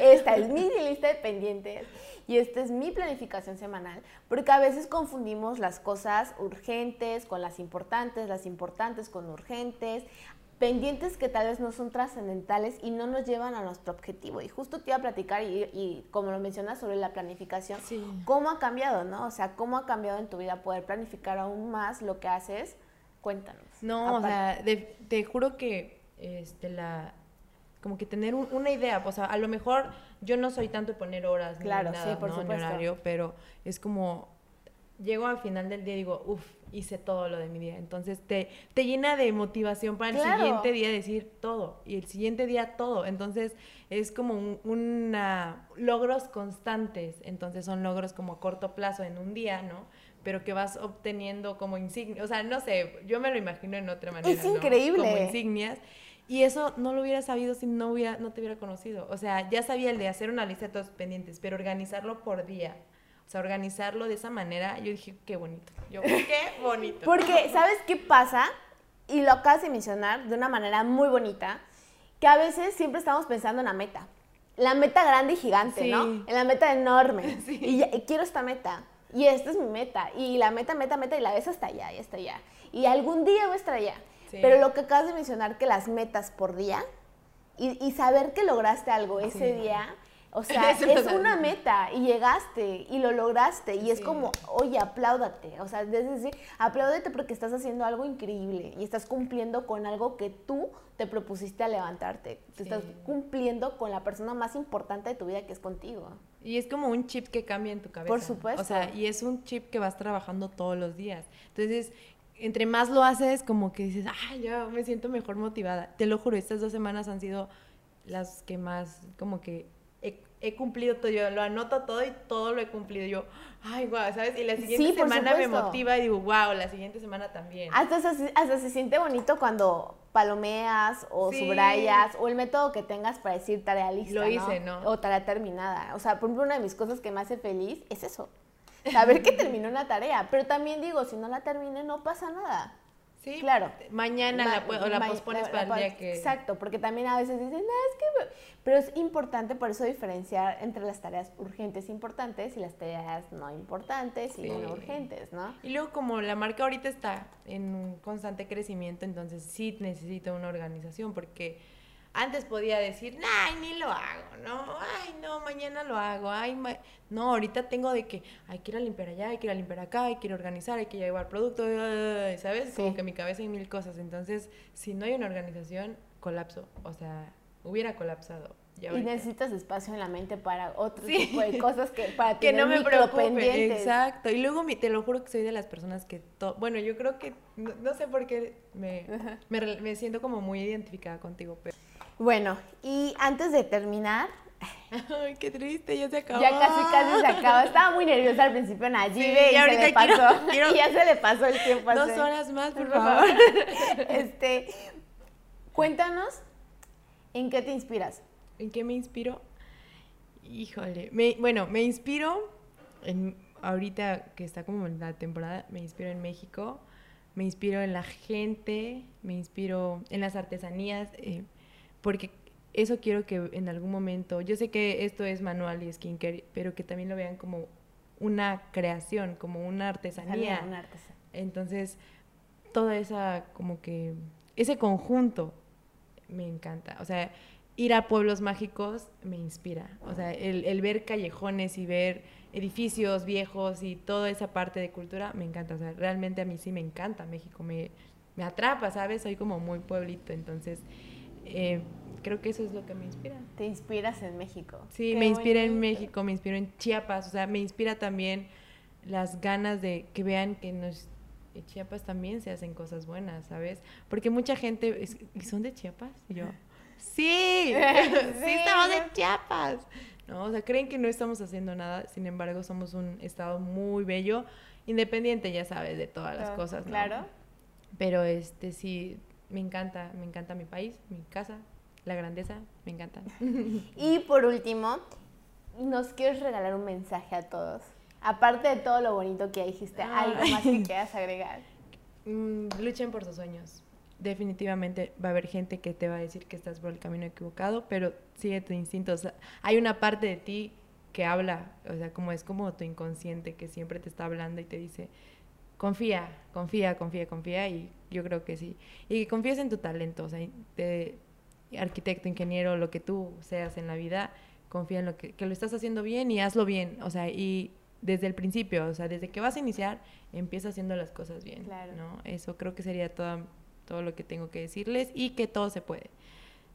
esta es mi lista de pendientes y esta es mi planificación semanal, porque a veces confundimos las cosas urgentes con las importantes, las importantes con urgentes, pendientes que tal vez no son trascendentales y no nos llevan a nuestro objetivo. Y justo te iba a platicar y, y como lo mencionas sobre la planificación, Sí. ¿cómo ha cambiado, no? O sea, ¿cómo ha cambiado en tu vida poder planificar aún más lo que haces? Cuéntanos. No, o sea, de- te juro que este la como que tener un- una idea, o sea, a lo mejor yo no soy tanto de poner horas Claro, ni sí, nada, por ¿no? Ni supuesto. horario, pero es como llego al final del día y digo, uff, hice todo lo de mi día. Entonces te, te llena de motivación para el Claro. siguiente día decir todo y el siguiente día todo. Entonces es como un- una logros constantes. Entonces son logros como a corto plazo en un día, ¿no? Pero que vas obteniendo como insignias. O sea, no sé, yo me lo imagino en otra manera. Es ¿no? increíble. Como insignias. Y eso no lo hubiera sabido si no, hubiera, no te hubiera conocido. O sea, ya sabía el de hacer una lista de todos pendientes, pero organizarlo por día. O sea, organizarlo de esa manera, yo dije, qué bonito. Yo, qué <laughs> bonito. Porque, ¿sabes qué pasa? Y lo acabas de mencionar de una manera muy bonita, que a veces siempre estamos pensando en la meta. La meta grande y gigante, Sí. ¿no? En la meta enorme. <laughs> Sí. Y, ya- y quiero esta meta. Y esta es mi meta. Y la meta, meta, meta, y la ves hasta allá, y hasta allá. Y algún día voy a estar allá. Sí. Pero lo que acabas de mencionar, que las metas por día, y, y saber que lograste algo ese Sí. día, o <laughs> sea, es una meta y llegaste y lo lograste y es Sí. como, oye, apláudate, o sea, es decir, apláudate porque estás haciendo algo increíble y estás cumpliendo con algo que tú te propusiste a levantarte, te estás cumpliendo con la persona más importante de tu vida que es contigo. Y es como un chip que cambia en tu cabeza. Por supuesto. O sea, y es un chip que vas trabajando todos los días. Entonces, entre más lo haces, como que dices, ah, ya me siento mejor motivada. Te lo juro, estas dos semanas han sido las que más, como que he, he cumplido todo. Yo lo anoto todo y todo lo he cumplido. Yo, ay, guau, ¿sabes? Y la siguiente Sí, semana me motiva y digo, wow, la siguiente semana también. Hasta se, hasta se siente bonito cuando palomeas o Sí. subrayas o el método que tengas para decir tarea lista. Lo hice, ¿no? O tarea terminada. O sea, por ejemplo, una de mis cosas que me hace feliz es eso. <laughs> Saber que terminó una tarea. Pero también digo, si no la terminé, no pasa nada. Sí, claro. Mañana Ma- la, o la ma- pospones la- para la el día que... Exacto, porque también a veces dicen, no, es que... me-". Pero es importante por eso diferenciar entre las tareas urgentes e importantes y las tareas no importantes y no urgentes, ¿no? Y luego como la marca ahorita está en un constante crecimiento, entonces sí necesita una organización porque antes podía decir, ay, ni lo hago, ¿no? Ay, no, mañana lo hago, ay, no, ahorita tengo de que hay que ir a limpiar allá, hay que ir a limpiar acá, hay que ir a organizar, hay que llevar producto, ¿sabes? Como que mi cabeza hay mil cosas. Entonces, si no hay una organización, colapso, o sea, hubiera colapsado. y necesitas espacio en la mente para otro tipo de cosas que para <laughs> que no me preocupe. Exacto. Y luego te lo juro que soy de las personas que bueno, yo creo que no, sé por qué me, me, siento como muy identificada contigo, pero bueno, y antes de terminar, <laughs> Ay, qué triste, ya se acabó. Ya casi, casi se acabó. Estaba muy nerviosa al principio en Nayibe y, se le pasó. <laughs> <laughs> y ya se le pasó el tiempo. Dos horas más, por favor. este, cuéntanos, ¿en qué te inspiras? ¿En qué me inspiro? Híjole, bueno, me inspiro en, ahorita que está como en la temporada, me inspiro en México, me inspiro en la gente, me inspiro en las artesanías, eh, porque eso quiero que en algún momento, yo sé que esto es manual y skincare, pero que también lo vean como una creación, como una artesanía. Una artesanía. Entonces, toda esa, como que, ese conjunto me encanta. O sea, ir a pueblos mágicos me inspira. O sea, el, ver callejones y ver edificios viejos y toda esa parte de cultura me encanta. O sea, realmente a mí sí me encanta México, me, me atrapa, ¿sabes? Soy como muy pueblito, entonces eh, creo que eso es lo que me inspira. ¿Te inspiras en México? Sí, me inspira en México, me inspiro en Chiapas, o sea, me inspira también las ganas de que vean que nos, en Chiapas también se hacen cosas buenas, ¿sabes? Porque mucha gente, ¿y son de Chiapas? Y yo, <laughs> sí, <laughs> sí, estamos de Chiapas. ¿no? O sea, creen que no estamos haciendo nada, sin embargo, somos un estado muy bello, independiente, ya sabes, de todas las cosas, ¿no? Claro. Pero este sí, me encanta, me encanta mi país, mi casa, la grandeza, me encanta. <laughs> y por último, nos quieres regalar un mensaje a todos. Aparte de todo lo bonito que dijiste, ¿algo más que <laughs> quieras agregar? Mm, luchen por sus sueños. Definitivamente va a haber gente que te va a decir que estás por el camino equivocado, pero sigue tu instinto. hay una parte de ti que habla, o sea, como es como tu inconsciente que siempre te está hablando y te dice, confía, confía, confía, confía y yo creo que sí. Y que confíes en tu talento, o sea, de arquitecto, ingeniero, lo que tú seas en la vida, confía en lo que, que lo estás haciendo bien y hazlo bien, o sea, y desde el principio, o sea, desde que vas a iniciar, empieza haciendo las cosas bien, claro. ¿no? Eso creo que sería todo, todo lo que tengo que decirles y que todo se puede.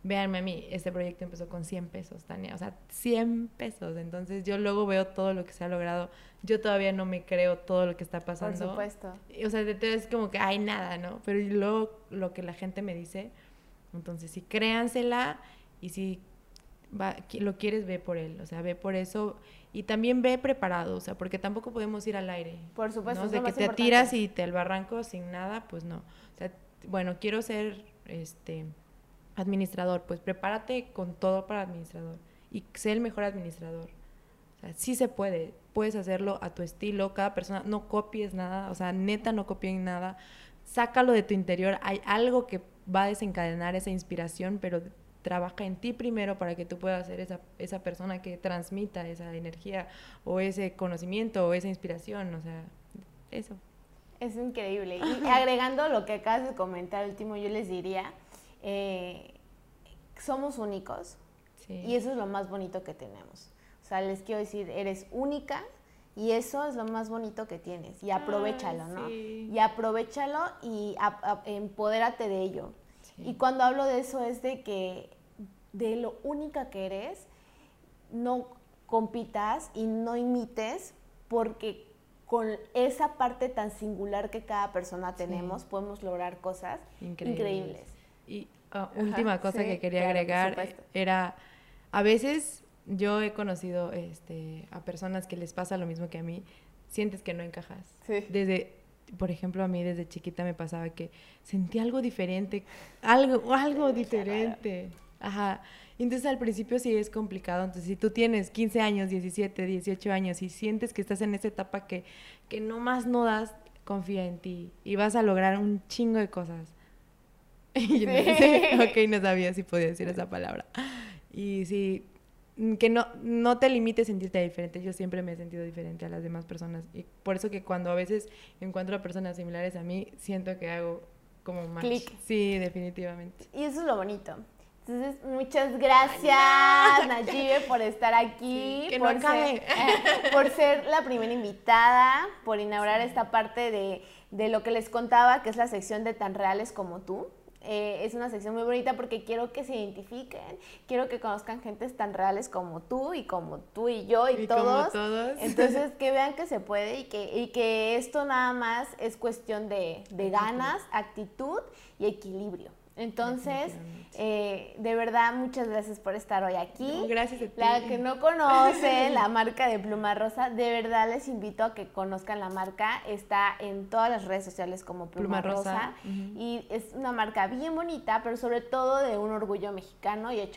Véanme a mí, este proyecto empezó con 100 pesos, Tania, o sea, 100 pesos. Entonces yo luego veo todo lo que se ha logrado. Yo todavía no me creo todo lo que está pasando. Por supuesto. O sea, es como que hay nada, ¿no? Pero luego lo que la gente me dice, entonces sí, créansela y si lo quieres, ve por él, o sea, ve por eso y también ve preparado, o sea, porque tampoco podemos ir al aire. Por supuesto. ¿no? De que te tiras y te al barranco sin nada, pues no. O sea, bueno, quiero ser, este administrador, pues prepárate con todo para administrador y sé el mejor administrador. O sea, sí se puede, puedes hacerlo a tu estilo, cada persona, no copies nada, o sea, neta no copien nada, sácalo de tu interior, hay algo que va a desencadenar esa inspiración, pero trabaja en ti primero para que tú puedas ser esa, esa persona que transmita esa energía o ese conocimiento o esa inspiración, o sea, eso. Es increíble. Y agregando lo que acabas de comentar último, yo les diría, eh, somos únicos y eso es lo más bonito que tenemos. O sea, les quiero decir, eres única y eso es lo más bonito que tienes y aprovechalo, ¿no? Y aprovechalo y empodérate de ello. Y cuando hablo de eso es de que de lo única que eres, no compitas y no imites porque con esa parte tan singular que cada persona tenemos podemos lograr cosas increíbles. Y ah, última cosa que quería agregar era, a veces yo he conocido este, a personas que les pasa lo mismo que a mí, sientes que no encajas. Desde, por ejemplo, a mí desde chiquita me pasaba que sentía algo diferente, algo, algo diferente. Ajá. Entonces al principio sí es complicado. Entonces si tú tienes 15 años, 17, 18 años y sientes que estás en esa etapa que, que no más no das, confía en ti y vas a lograr un chingo de cosas. <laughs> Y yo <laughs> ok, no sabía si podía decir esa palabra. Y sí, que no, no te limites a sentirte diferente. Yo siempre me he sentido diferente a las demás personas. Y por eso que cuando a veces encuentro a personas similares a mí, siento que hago como más. Clic. Sí, definitivamente. Y eso es lo bonito. Entonces, muchas gracias, Nayibe, por estar aquí. que por, no acabe. ser, eh, por ser la primera invitada, por inaugurar esta parte de, de lo que les contaba, que es la sección de tan reales como tú. Eh, es una sección muy bonita porque quiero que se identifiquen, quiero que conozcan gentes tan reales como tú y como tú y yo y, Y todos. todos. Entonces, que vean que se puede y que, y que esto nada más es cuestión de, de ganas, actitud y equilibrio. Entonces, eh, de verdad, muchas gracias por estar hoy aquí. No, gracias a ti. La que no conoce <laughs> la marca de Pluma Rosa, de verdad les invito a que conozcan la marca. Está en todas las redes sociales como Pluma, Pluma Rosa. Y es una marca bien bonita, pero sobre todo de un orgullo mexicano y hecho